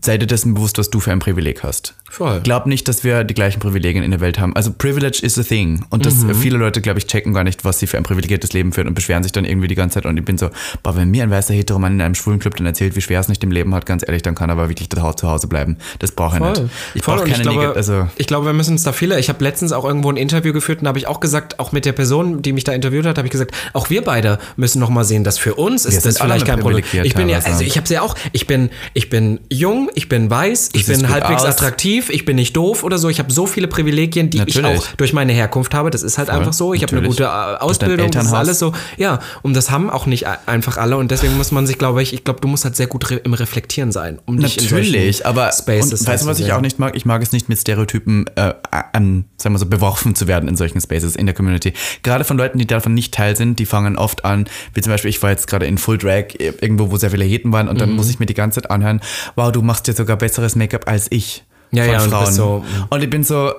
sei dir dessen bewusst, was du für ein Privileg hast.
Voll.
Glaub nicht, dass wir die gleichen Privilegien in der Welt haben. Also Privilege is a thing. Und das,
Mhm.
viele Leute, glaube ich, checken gar nicht, was sie für ein privilegiertes Leben führen und beschweren sich dann irgendwie die ganze Zeit. Und ich bin so, boah, wenn mir ein weißer Heteroman in einem schwulen Club dann erzählt, wie schwer es nicht im Leben hat, ganz ehrlich, dann kann er aber wirklich zu Hause bleiben. Das brauche ich nicht. Ich brauche keine
ich glaube,
also
ich glaube, wir müssen uns da viele. Ich habe letztens auch irgendwo ein Interview geführt und da habe ich auch gesagt, auch mit der Person, die mich da interviewt hat, habe ich gesagt, auch wir beide müssen noch mal sehen, dass für uns ist das vielleicht kein Problem. Ich bin ja, also ich habe es ja auch. Ich bin, ich bin jung, ich bin weiß, ich bin halbwegs
aus.
attraktiv, ich bin nicht doof oder so. Ich habe so viele Privilegien, die ich
Natürlich.
auch durch meine Herkunft habe. Das ist halt einfach so. Ich habe eine gute äh, Ausbildung, das ist alles so. Ja, und das haben auch nicht einfach alle und deswegen muss man sich, glaube ich, ich glaube, du musst halt sehr gut re im Reflektieren sein, um dich in solchen
Natürlich, aber
Spaces
und weißt du, was ich auch nicht mag? Ich mag es nicht mit Stereotypen, äh, ähm, sagen wir so, beworfen zu werden in solchen Spaces in der Community. Gerade von Leuten, die davon nicht Teil sind, die fangen oft an, wie zum Beispiel, ich war jetzt gerade in Full Drag, äh, irgendwo, wo sehr viele Heten waren und
Mhm.
dann muss ich mir die ganze Zeit anhören, wow, du machst dir sogar besseres Make-up als ich.
Ja,
von
ja, und
Frauen.
bist so-
und ich bin so,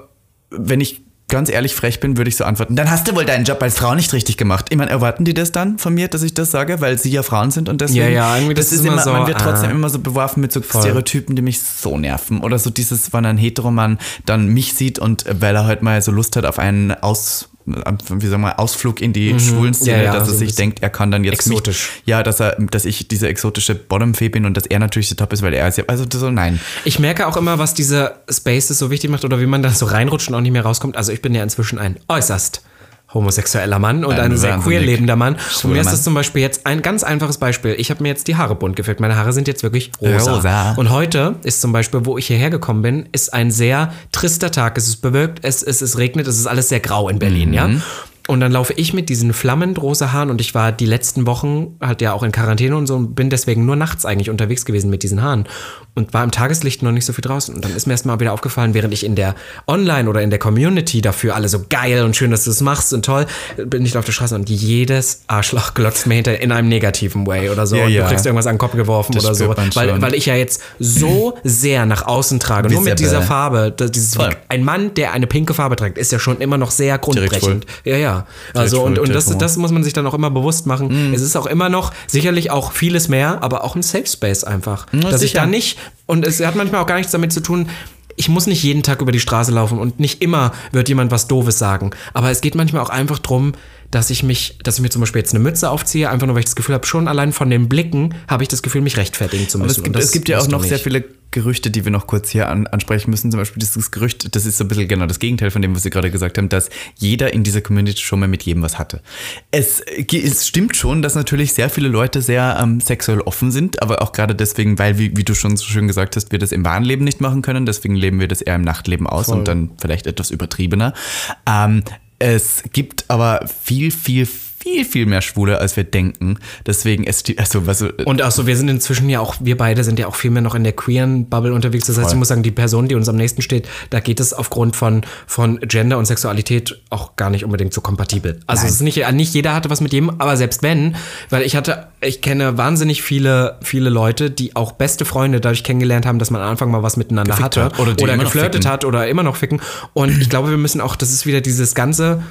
wenn ich ganz ehrlich frech bin, würde ich so antworten, dann hast du wohl deinen Job als Frau nicht richtig gemacht. Ich meine, erwarten die das dann von mir, dass ich das sage, weil sie ja Frauen sind und deswegen.
Ja, ja, irgendwie das ist immer so,
man wird trotzdem
ah.
immer so beworfen mit so Stereotypen, die mich so nerven. Oder so dieses, wenn ein Heteromann dann mich sieht und äh, weil er halt mal so Lust hat auf einen Aus, wie sagen wir, Ausflug in die schwulen Szene,
Mhm. Ja, ja,
dass
so
er sich denkt, er kann dann jetzt
exotisch.
Mich, ja, dass er, dass ich diese exotische Bottom-Fee bin und dass er natürlich der Top ist, weil er ist ja, also so nein.
Ich merke auch immer, was diese Spaces so wichtig macht oder wie man da so reinrutscht und auch nicht mehr rauskommt. Also ich bin ja inzwischen ein äußerst homosexueller Mann und
Ein
ein, sehr queer lebender Mann. Und
schwuler
mir ist das zum Beispiel jetzt ein ganz einfaches Beispiel. Ich habe mir jetzt die Haare bunt gefärbt. Meine Haare sind jetzt wirklich rosa.
Rosa.
Und heute ist zum Beispiel, wo ich hierher gekommen bin, ist ein sehr trister Tag. Es ist bewölkt, es, es, es regnet, es ist alles sehr grau in Berlin, ja. Und dann laufe ich mit diesen flammend rosa Haaren und ich war die letzten Wochen halt ja auch in Quarantäne und so und bin deswegen nur nachts eigentlich unterwegs gewesen mit diesen Haaren und war im Tageslicht noch nicht so viel draußen. Und dann ist mir erst mal wieder aufgefallen, während ich in der Online oder in der Community dafür alle so geil und schön, dass du es machst und toll, bin ich auf der Straße und jedes Arschloch glotzt mir hinter in einem negativen Way oder so.
Ja,
und
ja.
du kriegst irgendwas an den Kopf geworfen
Das
oder so. Weil, weil ich ja jetzt so sehr nach außen trage. Nur mit dieser Farbe. das- Dieses,
Voll.
ein Mann, der eine pinke Farbe trägt, ist ja schon immer noch sehr grundbrechend. Ja, ja. Also und, und das, das muss man sich dann auch immer bewusst machen.
Mhm.
Es ist auch immer noch, sicherlich auch vieles mehr, aber auch ein Safe Space einfach. dass ich
sicher.
da nicht, und es hat manchmal auch gar nichts damit zu tun, ich muss nicht jeden Tag über die Straße laufen und nicht immer wird jemand was Doofes sagen. Aber es geht manchmal auch einfach drum, dass ich mich, dass ich mir zum Beispiel jetzt eine Mütze aufziehe, einfach nur weil ich das Gefühl habe, schon allein von den Blicken habe ich das Gefühl, mich rechtfertigen zu müssen.
Aber es gibt, es gibt ja auch noch sehr viele Gerüchte, die wir noch kurz hier an, ansprechen müssen. Zum Beispiel dieses Gerücht, das ist so ein bisschen genau das Gegenteil von dem, was Sie gerade gesagt haben, dass jeder in dieser Community schon mal mit jedem was hatte. Es, es stimmt schon, dass natürlich sehr viele Leute sehr ähm, sexuell offen sind, aber auch gerade deswegen, weil, wie, wie du schon so schön gesagt hast, wir das im wahren Leben nicht machen können. Deswegen leben wir das eher im Nachtleben aus und dann vielleicht etwas übertriebener. Ähm, es gibt aber viel, viel, viel, viel mehr Schwule, als wir denken. Deswegen, es, also, was,
Und auch so, wir sind inzwischen ja auch, wir beide sind ja auch viel mehr noch in der queeren Bubble unterwegs. Das heißt, ich muss sagen, die Person, die uns am nächsten steht, da geht es aufgrund von, von Gender und Sexualität auch gar nicht unbedingt so kompatibel. Also es ist nicht, nicht jeder hatte was mit jedem, aber selbst wenn, weil ich hatte, ich kenne wahnsinnig viele, viele Leute, die auch beste Freunde dadurch kennengelernt haben, dass man am Anfang mal was miteinander
Gefickt
hatte
hat oder die noch
geflirtet hat oder immer noch ficken. Und ich glaube, wir müssen auch, das ist wieder dieses ganze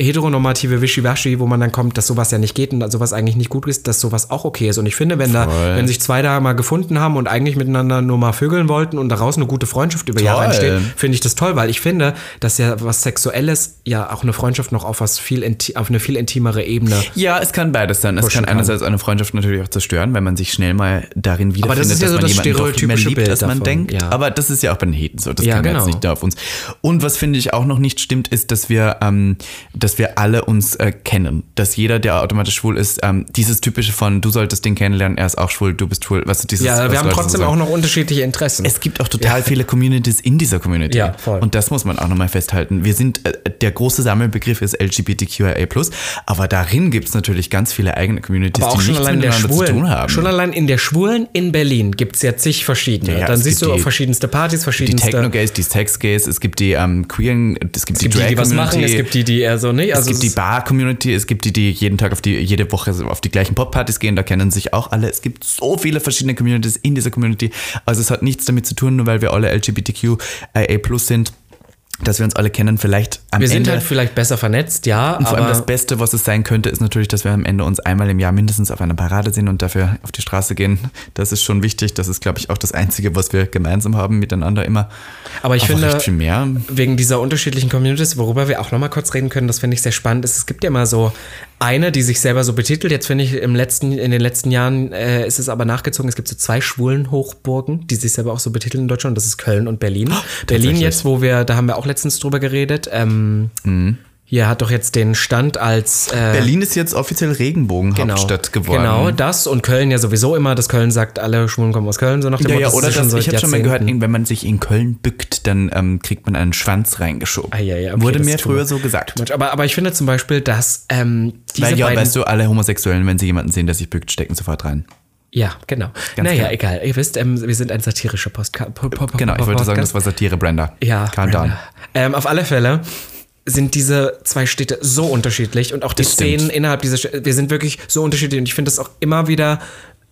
heteronormative Wischiwaschi, wo man dann kommt, dass sowas ja nicht geht und sowas eigentlich nicht gut ist, dass sowas auch okay ist. Und ich finde, wenn da,
Voll.
wenn sich zwei da mal gefunden haben und eigentlich miteinander nur mal vögeln wollten und daraus eine gute Freundschaft über Jahre
Toll.
entsteht, finde ich das toll, weil ich finde, dass ja was Sexuelles ja auch eine Freundschaft noch auf was viel auf eine viel intimere Ebene.
Ja, es kann beides sein. Es kann
kann.
einerseits eine Freundschaft natürlich auch zerstören, weil man sich schnell mal darin wiederfindet,
das ist ja
dass
so
man
das stereotypische
liebt, als man denkt.
ja.
Aber das ist ja auch bei den Heten so. Das
Ja,
kann man
genau.
jetzt nicht nur auf uns. Und was finde ich auch noch nicht stimmt, ist, dass wir, ähm, dass dass wir alle uns äh, kennen. Dass jeder, der automatisch schwul ist, ähm, dieses typische von, du solltest den kennenlernen, er ist auch schwul, du bist schwul. Weißt du, dieses,
Ja, wir haben trotzdem auch noch unterschiedliche Interessen.
Es gibt auch total viele Communities in dieser Community.
Ja, voll.
Und das muss man auch nochmal festhalten. Wir sind, äh, der große Sammelbegriff ist LGBTQIA+, aber darin gibt es natürlich ganz viele eigene Communities,
aber auch
die
schon
nichts
allein der
zu tun haben.
Schon allein in der Schwulen in Berlin gibt es ja zig verschiedene.
Ja, ja,
Dann siehst du
die-
verschiedenste Partys,
die
verschiedenste.
Techno-Gays, die Sex-Gays, es gibt die ähm, queeren, es gibt
es gibt
die
die, die was machen, es gibt die, die eher so,
es
Also
gibt die
es-
Bar-Community, es gibt die, die jeden Tag auf die, jede Woche auf die gleichen Pop-Partys gehen, da kennen sich auch alle. Es gibt so viele verschiedene Communities in dieser Community. Also es hat nichts damit zu tun, nur weil wir alle LGBTQIA+ sind, dass wir uns alle kennen. Vielleicht am
wir sind
Ende
halt vielleicht besser vernetzt, ja,
Und vor allem das Beste, was es sein könnte, ist natürlich, dass wir am Ende uns einmal im Jahr mindestens auf einer Parade sehen und dafür auf die Straße gehen. Das ist schon wichtig. Das ist, glaube ich, auch das Einzige, was wir gemeinsam haben miteinander immer.
Aber ich
Aber
finde,
recht viel mehr.
wegen dieser unterschiedlichen Communities, worüber wir auch nochmal kurz reden können, das finde ich sehr spannend, ist, es gibt ja immer so eine, die sich selber so betitelt. Jetzt finde ich, im letzten, in den letzten Jahren äh, ist es aber nachgezogen, es gibt so zwei schwulen Hochburgen, die sich selber auch so betiteln in Deutschland. Das ist Köln und Berlin. Berlin
Oh, tatsächlich.
jetzt, wo wir, da haben wir auch letztens drüber geredet, ähm, hier hat doch jetzt den Stand als äh,
Berlin ist jetzt offiziell Regenbogenhauptstadt geworden.
Genau, das und Köln ja sowieso immer, dass Köln sagt, alle Schwulen kommen aus Köln, so nach dem
Ja, ja,
das
oder das,
seit
ich habe schon mal gehört, wenn man sich in Köln bückt, dann ähm, kriegt man einen Schwanz reingeschoben.
Ah, ja, ja, okay,
Wurde
das
mir früher so gesagt.
Aber, aber ich finde zum Beispiel, dass ähm, diese
Weil ja,
beiden
weißt du, alle Homosexuellen, wenn sie jemanden sehen, der sich bückt, stecken sofort rein.
Ja, genau.
Ganz
naja,
klar.
egal. Ihr wisst, ähm, wir sind ein satirischer Postka po po
Genau, ich wollte sagen, das war Satire, Brenda.
Ja,
Calm down.
Brenda. Ähm, auf alle Fälle sind diese zwei Städte so unterschiedlich und auch die
Das stimmt.
Szenen innerhalb dieser Städte, wir sind wirklich so unterschiedlich und ich finde das auch immer wieder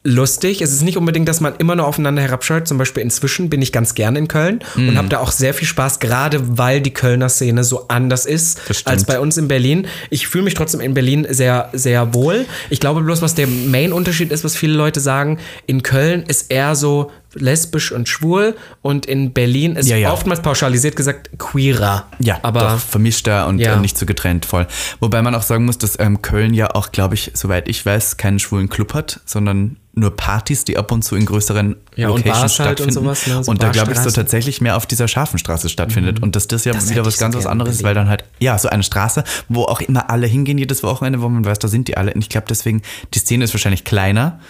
lustig. Es ist nicht unbedingt, dass man immer nur aufeinander herabschaut. Zum Beispiel inzwischen bin ich ganz gerne in Köln
Mhm.
und habe da auch sehr viel Spaß, gerade weil die Kölner Szene so anders ist
stimmt.
als bei uns in Berlin. Ich fühle mich trotzdem in Berlin sehr, sehr wohl. Ich glaube bloß, was der Main-Unterschied ist, was viele Leute sagen, in Köln ist eher so lesbisch und schwul und in Berlin ist
Ja, ja.
oftmals pauschalisiert gesagt queerer.
Ja,
aber
doch, vermischter und
Ja.
äh, nicht so getrennt voll. Wobei man auch sagen muss, dass ähm, Köln ja auch, glaube ich, soweit ich weiß, keinen schwulen Club hat, sondern nur Partys, die ab und zu in größeren
Ja, und
Locations
Bars halt und sowas, ne, so
und da glaube ich so tatsächlich mehr auf dieser scharfen Straße stattfindet. Und dass das ja
Das
wieder was
ich so
ganz was anderes ist, weil dann halt, ja, so eine Straße, wo auch immer alle hingehen jedes Wochenende, wo man weiß, da sind die alle. Und ich glaube deswegen, die Szene ist wahrscheinlich kleiner.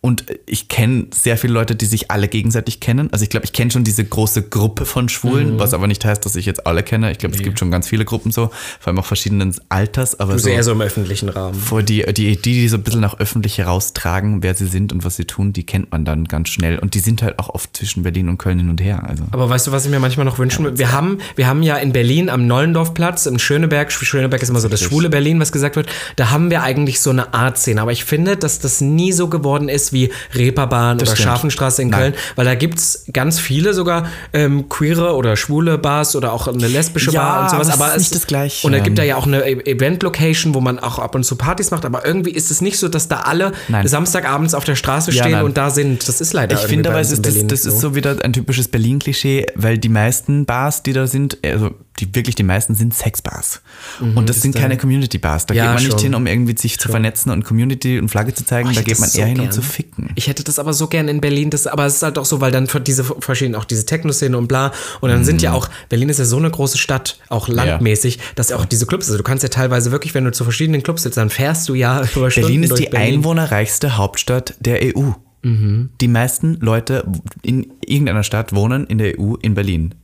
Und ich kenne sehr viele Leute, die sich alle gegenseitig kennen. Also ich glaube, ich kenne schon diese große Gruppe von Schwulen,
Mhm.
was aber nicht heißt, dass ich jetzt alle kenne. Ich glaube, es gibt schon ganz viele Gruppen so, vor allem auch verschiedenen Alters. Aber
du
so,
eher so im öffentlichen Rahmen.
vor die, die, die, die so ein bisschen nach öffentlich heraustragen, wer sie sind und was sie tun, die kennt man dann ganz schnell. Und die sind halt auch oft zwischen Berlin und Köln hin und her. Also.
Aber weißt du, was ich mir manchmal noch wünschen würde? Wir haben, wir haben ja in Berlin am Nollendorfplatz, im Schöneberg, Schöneberg ist immer so das schwule Berlin, was gesagt wird, da haben wir eigentlich so eine Art Szene. Aber ich finde, dass das nie so geworden ist wie Reeperbahn oder
stimmt.
Scharfenstraße in
Nein.
Köln, weil da gibt's ganz viele sogar ähm, queere oder schwule Bars oder auch eine lesbische
Ja,
Bar und sowas.
aber es ist
es-
nicht das Gleiche.
Und da gibt da ja auch eine E- Event-Location, wo man auch ab und zu Partys macht, aber irgendwie ist es nicht so, dass da alle
Nein.
Samstagabends auf der Straße
Ja,
stehen
nein.
und da sind. Das ist leider
Ich finde
in
ist, das,
Berlin
das ist so wieder ein typisches Berlin-Klischee, weil die meisten Bars, die da sind, also die wirklich die meisten sind Sexbars. und das sind keine Community-Bars. Da
Mhm, Ja,
geht man nicht
schon.
hin, um irgendwie sich zu vernetzen und Community und Flagge zu zeigen.
Oh,
da geht man eher
so
hin, um
gern.
zu ficken.
Ich hätte das aber so gern in Berlin, das, aber es ist halt auch so, weil dann diese verschiedenen, auch diese Techno-Szene und bla. Und dann sind ja
Mhm.
auch, Berlin ist ja so eine große Stadt, auch landmäßig, dass ja auch diese Clubs, also du kannst ja teilweise wirklich, wenn du zu verschiedenen Clubs sitzt, dann fährst du ja [LAUGHS] über Stunden
Berlin ist
durch
die einwohnerreichste Hauptstadt der EU.
Mhm.
Die meisten Leute in irgendeiner Stadt wohnen in der EU in Berlin.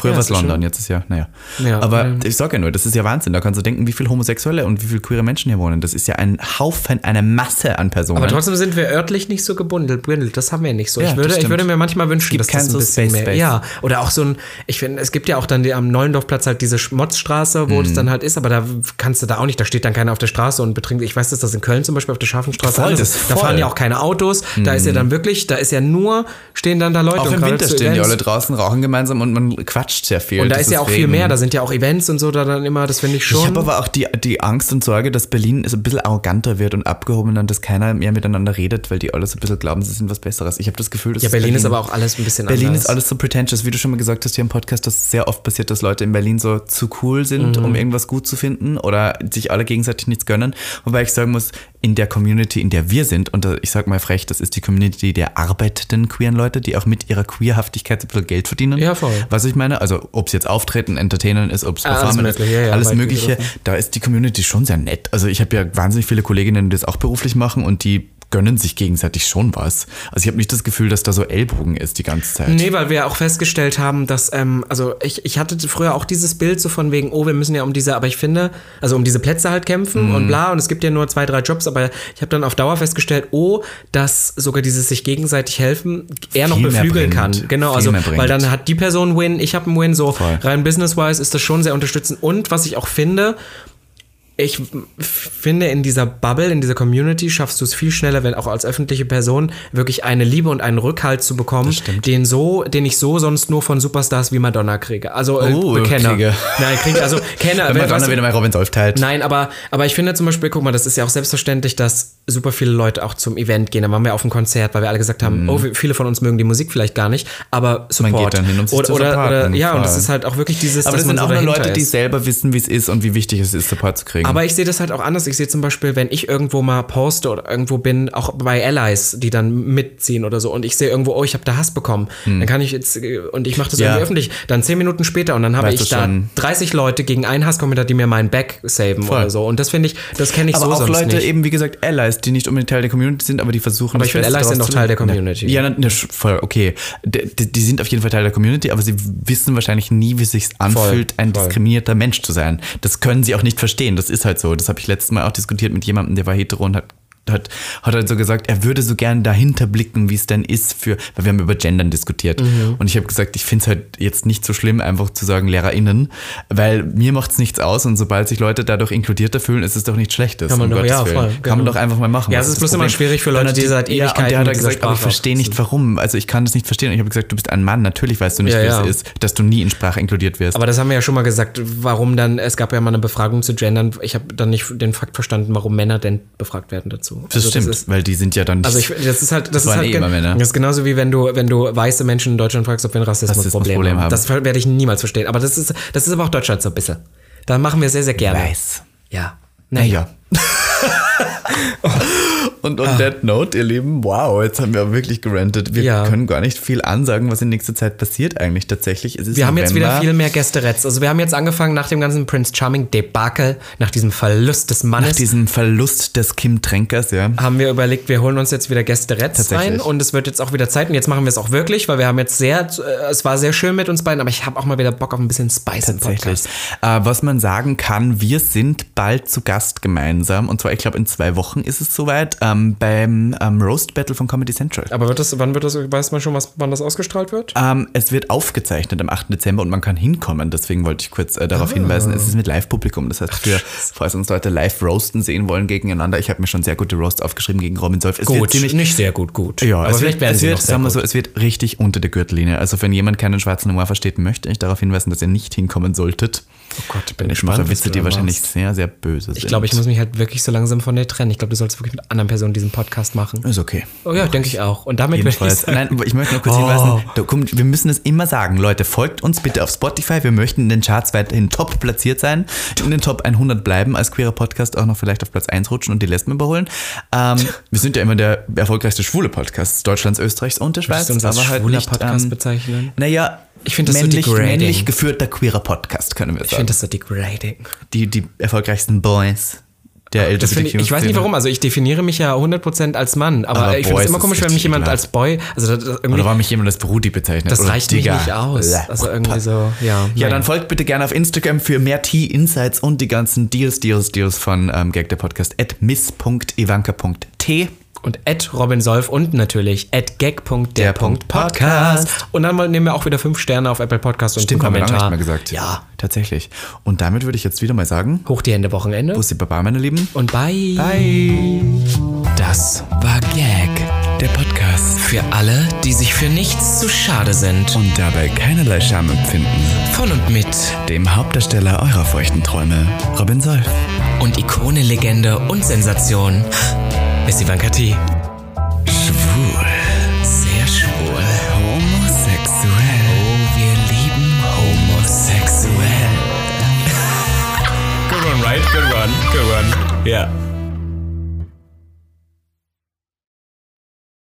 Früher
Ja,
war es London,
schon-
jetzt ist ja, naja.
Ja,
Aber
ähm,
ich sag ja nur, das ist ja Wahnsinn. Da kannst du denken, wie viele Homosexuelle und wie viele queere Menschen hier wohnen. Das ist ja ein Haufen, eine Masse an Personen.
Aber trotzdem sind wir örtlich nicht so gebundelt, bündelt. Das haben wir nicht so.
Ja,
ich, würde, ich würde mir manchmal wünschen,
gibt
dass das
keinen
ein
so
bisschen
Space
mehr.
Space.
Ja, oder auch so ein, ich finde, es gibt ja auch dann die, am Neulendorfplatz halt diese Schmotzstraße,
Mhm.
wo es dann halt ist, aber da kannst du da auch nicht, da steht dann keiner auf der Straße und betrinkt. Ich weiß, dass das in Köln zum Beispiel auf der Scharfenstraße
Voll,
ist. Da
voll. Mhm.
fahren ja auch keine Autos. Da ist ja dann wirklich, da ist ja nur, stehen dann da Leute
auch im Winter stehen die alle draußen, rauchen gemeinsam und man quatscht sehr viel.
Und da ist ja auch viel mehr, da sind ja auch Events und so da dann immer, das finde ich schon.
Ich habe aber auch die, die Angst und Sorge, dass Berlin so ein bisschen arroganter wird und abgehobener und dass keiner mehr miteinander redet, weil die alle so ein bisschen glauben, sie sind was Besseres. Ich habe das Gefühl, dass
ja,
es
Berlin ist aber auch alles ein bisschen
Berlin
anders.
ist alles so pretentious, wie du schon mal gesagt hast hier im Podcast, dass es sehr oft passiert, dass Leute in Berlin so zu cool sind,
Mhm.
um irgendwas gut zu finden oder sich alle gegenseitig nichts gönnen. Wobei ich sagen muss, in der Community, in der wir sind, und äh, ich sag mal frech, das ist die Community der arbeitenden queeren Leute, die auch mit ihrer Queerhaftigkeit ein bisschen Geld verdienen.
Ja, voll.
Was ich meine, also ob es jetzt Auftreten, Entertainen ist, ob es
Ah, alles
Performen ist,
mögliche, ja, ja,
alles Mögliche, da ist die Community schon sehr nett. Also ich habe ja wahnsinnig viele Kolleginnen, die das auch beruflich machen und die gönnen sich gegenseitig schon was. Also ich habe nicht das Gefühl, dass da so Ellbogen ist die ganze Zeit.
Nee, weil wir auch festgestellt haben, dass, ähm, also ich, ich hatte früher auch dieses Bild so von wegen, oh, wir müssen ja um diese, aber ich finde, also um diese Plätze halt kämpfen
Mhm.
und bla, und es gibt ja nur zwei, drei Jobs, aber ich habe dann auf Dauer festgestellt, oh, dass sogar dieses sich gegenseitig helfen eher noch beflügeln
bringt.
kann. Genau,
Viel
also, weil dann hat die Person Win, ich habe einen Win, so
Voll.
rein business-wise ist das schon sehr unterstützend. Und was ich auch finde, ich finde, in dieser Bubble, in dieser Community schaffst du es viel schneller, wenn auch als öffentliche Person wirklich eine Liebe und einen Rückhalt zu bekommen, den so, den ich so sonst nur von Superstars wie Madonna kriege. Also äh,
Oh,
Kenner.
kriege.
Nein, kriege also [LAUGHS] Kenner.
Wenn Madonna wieder mal Robin Solf teilt.
Nein, aber, aber ich finde zum Beispiel, guck mal, das ist ja auch selbstverständlich, dass super viele Leute auch zum Event gehen. Da waren wir auf dem Konzert, weil wir alle gesagt haben, oh, viele von uns mögen die Musik vielleicht gar nicht, aber Support.
Mhm. geht dann hin, um sich
oder,
zu
oder, oder,
supporten,
Ja, und das ist halt auch wirklich dieses,
Aber das
man
sind auch nur Leute, die
ist.
selber wissen, wie es ist und wie wichtig es ist, Support zu kriegen.
Aber ich sehe das halt auch anders. Ich sehe zum Beispiel, wenn ich irgendwo mal poste oder irgendwo bin, auch bei Allies, die dann mitziehen oder so, und ich sehe irgendwo, oh, ich habe da Hass bekommen, dann kann ich jetzt, äh, und ich mache das
Hm. Ja.
irgendwie öffentlich, dann zehn Minuten später und dann habe
Weißt
ich da
schon.
30 Leute gegen einen Hasskommentar, die mir meinen Back saven
Voll.
oder so. Und das finde ich, das kenne ich
aber
so
auch
sonst
Leute
nicht.
eben, wie gesagt, Allies, die nicht unbedingt Teil der Community sind, aber die versuchen.
Aber ich finde, Allies sind doch Teil der Community.
Ja, na, na, voll, okay. Die, die, sind auf jeden Fall Teil der Community, aber sie wissen wahrscheinlich nie, wie es sich anfühlt, ein
voll.
diskriminierter Mensch zu sein. Das können sie auch nicht verstehen. Das ist halt so. Das habe ich letztes Mal auch diskutiert mit jemandem, der war hetero und hat hat, hat halt so gesagt, er würde so gern dahinter blicken, wie es denn ist für, weil wir haben über Gendern diskutiert.
Mhm.
Und ich habe gesagt, ich finde es halt jetzt nicht so schlimm, einfach zu sagen LehrerInnen, weil mir macht es nichts aus und sobald sich Leute dadurch inkludierter fühlen, ist es doch nichts Schlechtes.
Kann man
um
doch- ja, voll,
Kann
genau.
man doch einfach mal machen.
Ja, es ist bloß immer schwierig für Leute, die seit
Ja,
Ewigkeiten
der hat halt gesagt, aber ich verstehe nicht warum. Also ich kann das nicht verstehen. Und ich habe gesagt, du bist ein Mann, natürlich weißt du nicht,
Ja,
wie
ja.
es ist, dass du nie in Sprache inkludiert wirst.
Aber das haben wir ja schon mal gesagt, warum dann, es gab ja mal eine Befragung zu Gendern, ich habe dann nicht den Fakt verstanden, warum Männer denn befragt werden dazu.
Das
Also
stimmt,
ist,
weil die sind ja dann nicht
Also ich, das ist halt, das, ist halt,
eh Männer.
das ist genauso wie wenn du, wenn du weiße Menschen in Deutschland fragst, ob wir ein Rassismusproblem
Rassismusproblem
haben. Das werde ich niemals verstehen. Aber das ist, das ist aber auch Deutschland so ein bisschen. Da machen wir sehr, sehr gerne.
weiß.
Ja.
Naja. [LAUGHS] Und on that note, ihr Lieben, wow, jetzt haben wir wirklich gerantet. Wir
Ja.
können gar nicht viel ansagen, was in nächster Zeit passiert eigentlich tatsächlich.
Wir haben jetzt wieder
November.
viel mehr Gästeretts. Also wir haben jetzt angefangen nach dem ganzen Prince Charming Debakel, nach diesem Verlust des
Nach
Mannes,
diesem Verlust des Kim Tränkers, ja.
haben wir überlegt, wir holen uns jetzt wieder
Tatsächlich.
rein und es wird jetzt auch wieder Zeit und jetzt machen wir es auch wirklich, weil wir haben jetzt sehr, äh, es war sehr schön mit uns beiden, aber ich habe auch mal wieder Bock auf ein bisschen Spice im. Podcast.
Äh, was man sagen kann, wir sind bald zu Gast gemeinsam. Und zwar, ich glaube, in zwei Wochen ist es soweit, ähm, beim ähm, Roast Battle von Comedy Central.
Aber wird das, wann wird das, weiß man schon, was, wann das ausgestrahlt wird?
Ähm, es wird aufgezeichnet am 8. Dezember und man kann hinkommen. Deswegen wollte ich kurz äh,
Ah.
darauf hinweisen. Es ist mit Live-Publikum. Das heißt, für, falls uns Leute live roasten sehen wollen gegeneinander, ich habe mir schon sehr gute Roasts aufgeschrieben gegen Robin Solf. Es
Gut,
ziemlich,
nicht sehr gut, gut.
ja,
aber
es
vielleicht
wird,
werden
es
sie
wird, sagen wir so, es wird richtig unter der Gürtellinie. Also wenn jemand keinen schwarzen Humor versteht, möchte ich darauf hinweisen, dass ihr nicht hinkommen solltet.
Oh Gott, bin
Ich
gespannt,
Witze,
da
wahrscheinlich sehr, sehr böse sind.
Ich glaube, ich muss mich halt wirklich so langsam von dir trennen. Ich glaube, du sollst wirklich mit anderen Personen diesen Podcast machen.
Ist okay.
Oh ja, denke ich auch. Und damit würde ich sagen, [LAUGHS]
Nein, ich möchte noch kurz
Oh.
hinweisen, da kommt, wir müssen es immer sagen, Leute, folgt uns bitte auf Spotify. Wir möchten in den Charts weiterhin top platziert sein, in den Top 100 bleiben, als queerer Podcast auch noch vielleicht auf Platz 1 rutschen und die Lesben überholen. Ähm, [LAUGHS] wir sind ja immer der erfolgreichste schwule Podcast Deutschlands, Österreichs und der Schweiz.
Würdest du uns als
aber
schwuler
nicht,
Podcast
ähm,
bezeichnen?
Naja,
Ich finde das so
männlich,
degrading.
männlich geführter queerer Podcast, können wir
Ich
sagen.
finde das so degrading.
die, die erfolgreichsten Boys der
Das finde ich, ich weiß nicht warum, also ich definiere mich ja 100% als Mann, aber,
Aber
ich finde es immer komisch, wenn mich jemand als Boy, also das, das irgendwie,
Oder war mich jemand als Brudi bezeichnet?
das
Oder
reicht
Digga.
mich nicht aus. Also irgendwie so, ja.
Ja, dann folgt bitte gerne auf Instagram für mehr Tea-Insights und die ganzen Deals, Deals, Deals von ähm, Gag der Podcast at miss.ivanka.t.
Und at Robin Solf und natürlich at gag.der.podcast. Und dann nehmen wir auch wieder fünf Sterne auf Apple Podcast und
Stimmt, haben
einen
wir lange
Kommentar.
nicht mehr gesagt.
Ja.
Tatsächlich. Und damit würde ich jetzt wieder mal sagen,
Hoch die Hände Wochenende.
Bussi Baba, meine Lieben.
Und bye.
Bye.
Das war Gag.
Der Podcast.
Für alle, die sich für nichts zu schade sind.
Und dabei keinerlei Scham empfinden.
Von und mit
Dem Hauptdarsteller eurer feuchten Träume, Robin Solf.
und Ikone, Legende und Sensation ist Ivanka T.
Schwul.
Sehr schwul.
Homosexuell.
Oh, wir lieben homosexuell. Good one, right? Good one. Good one. Ja.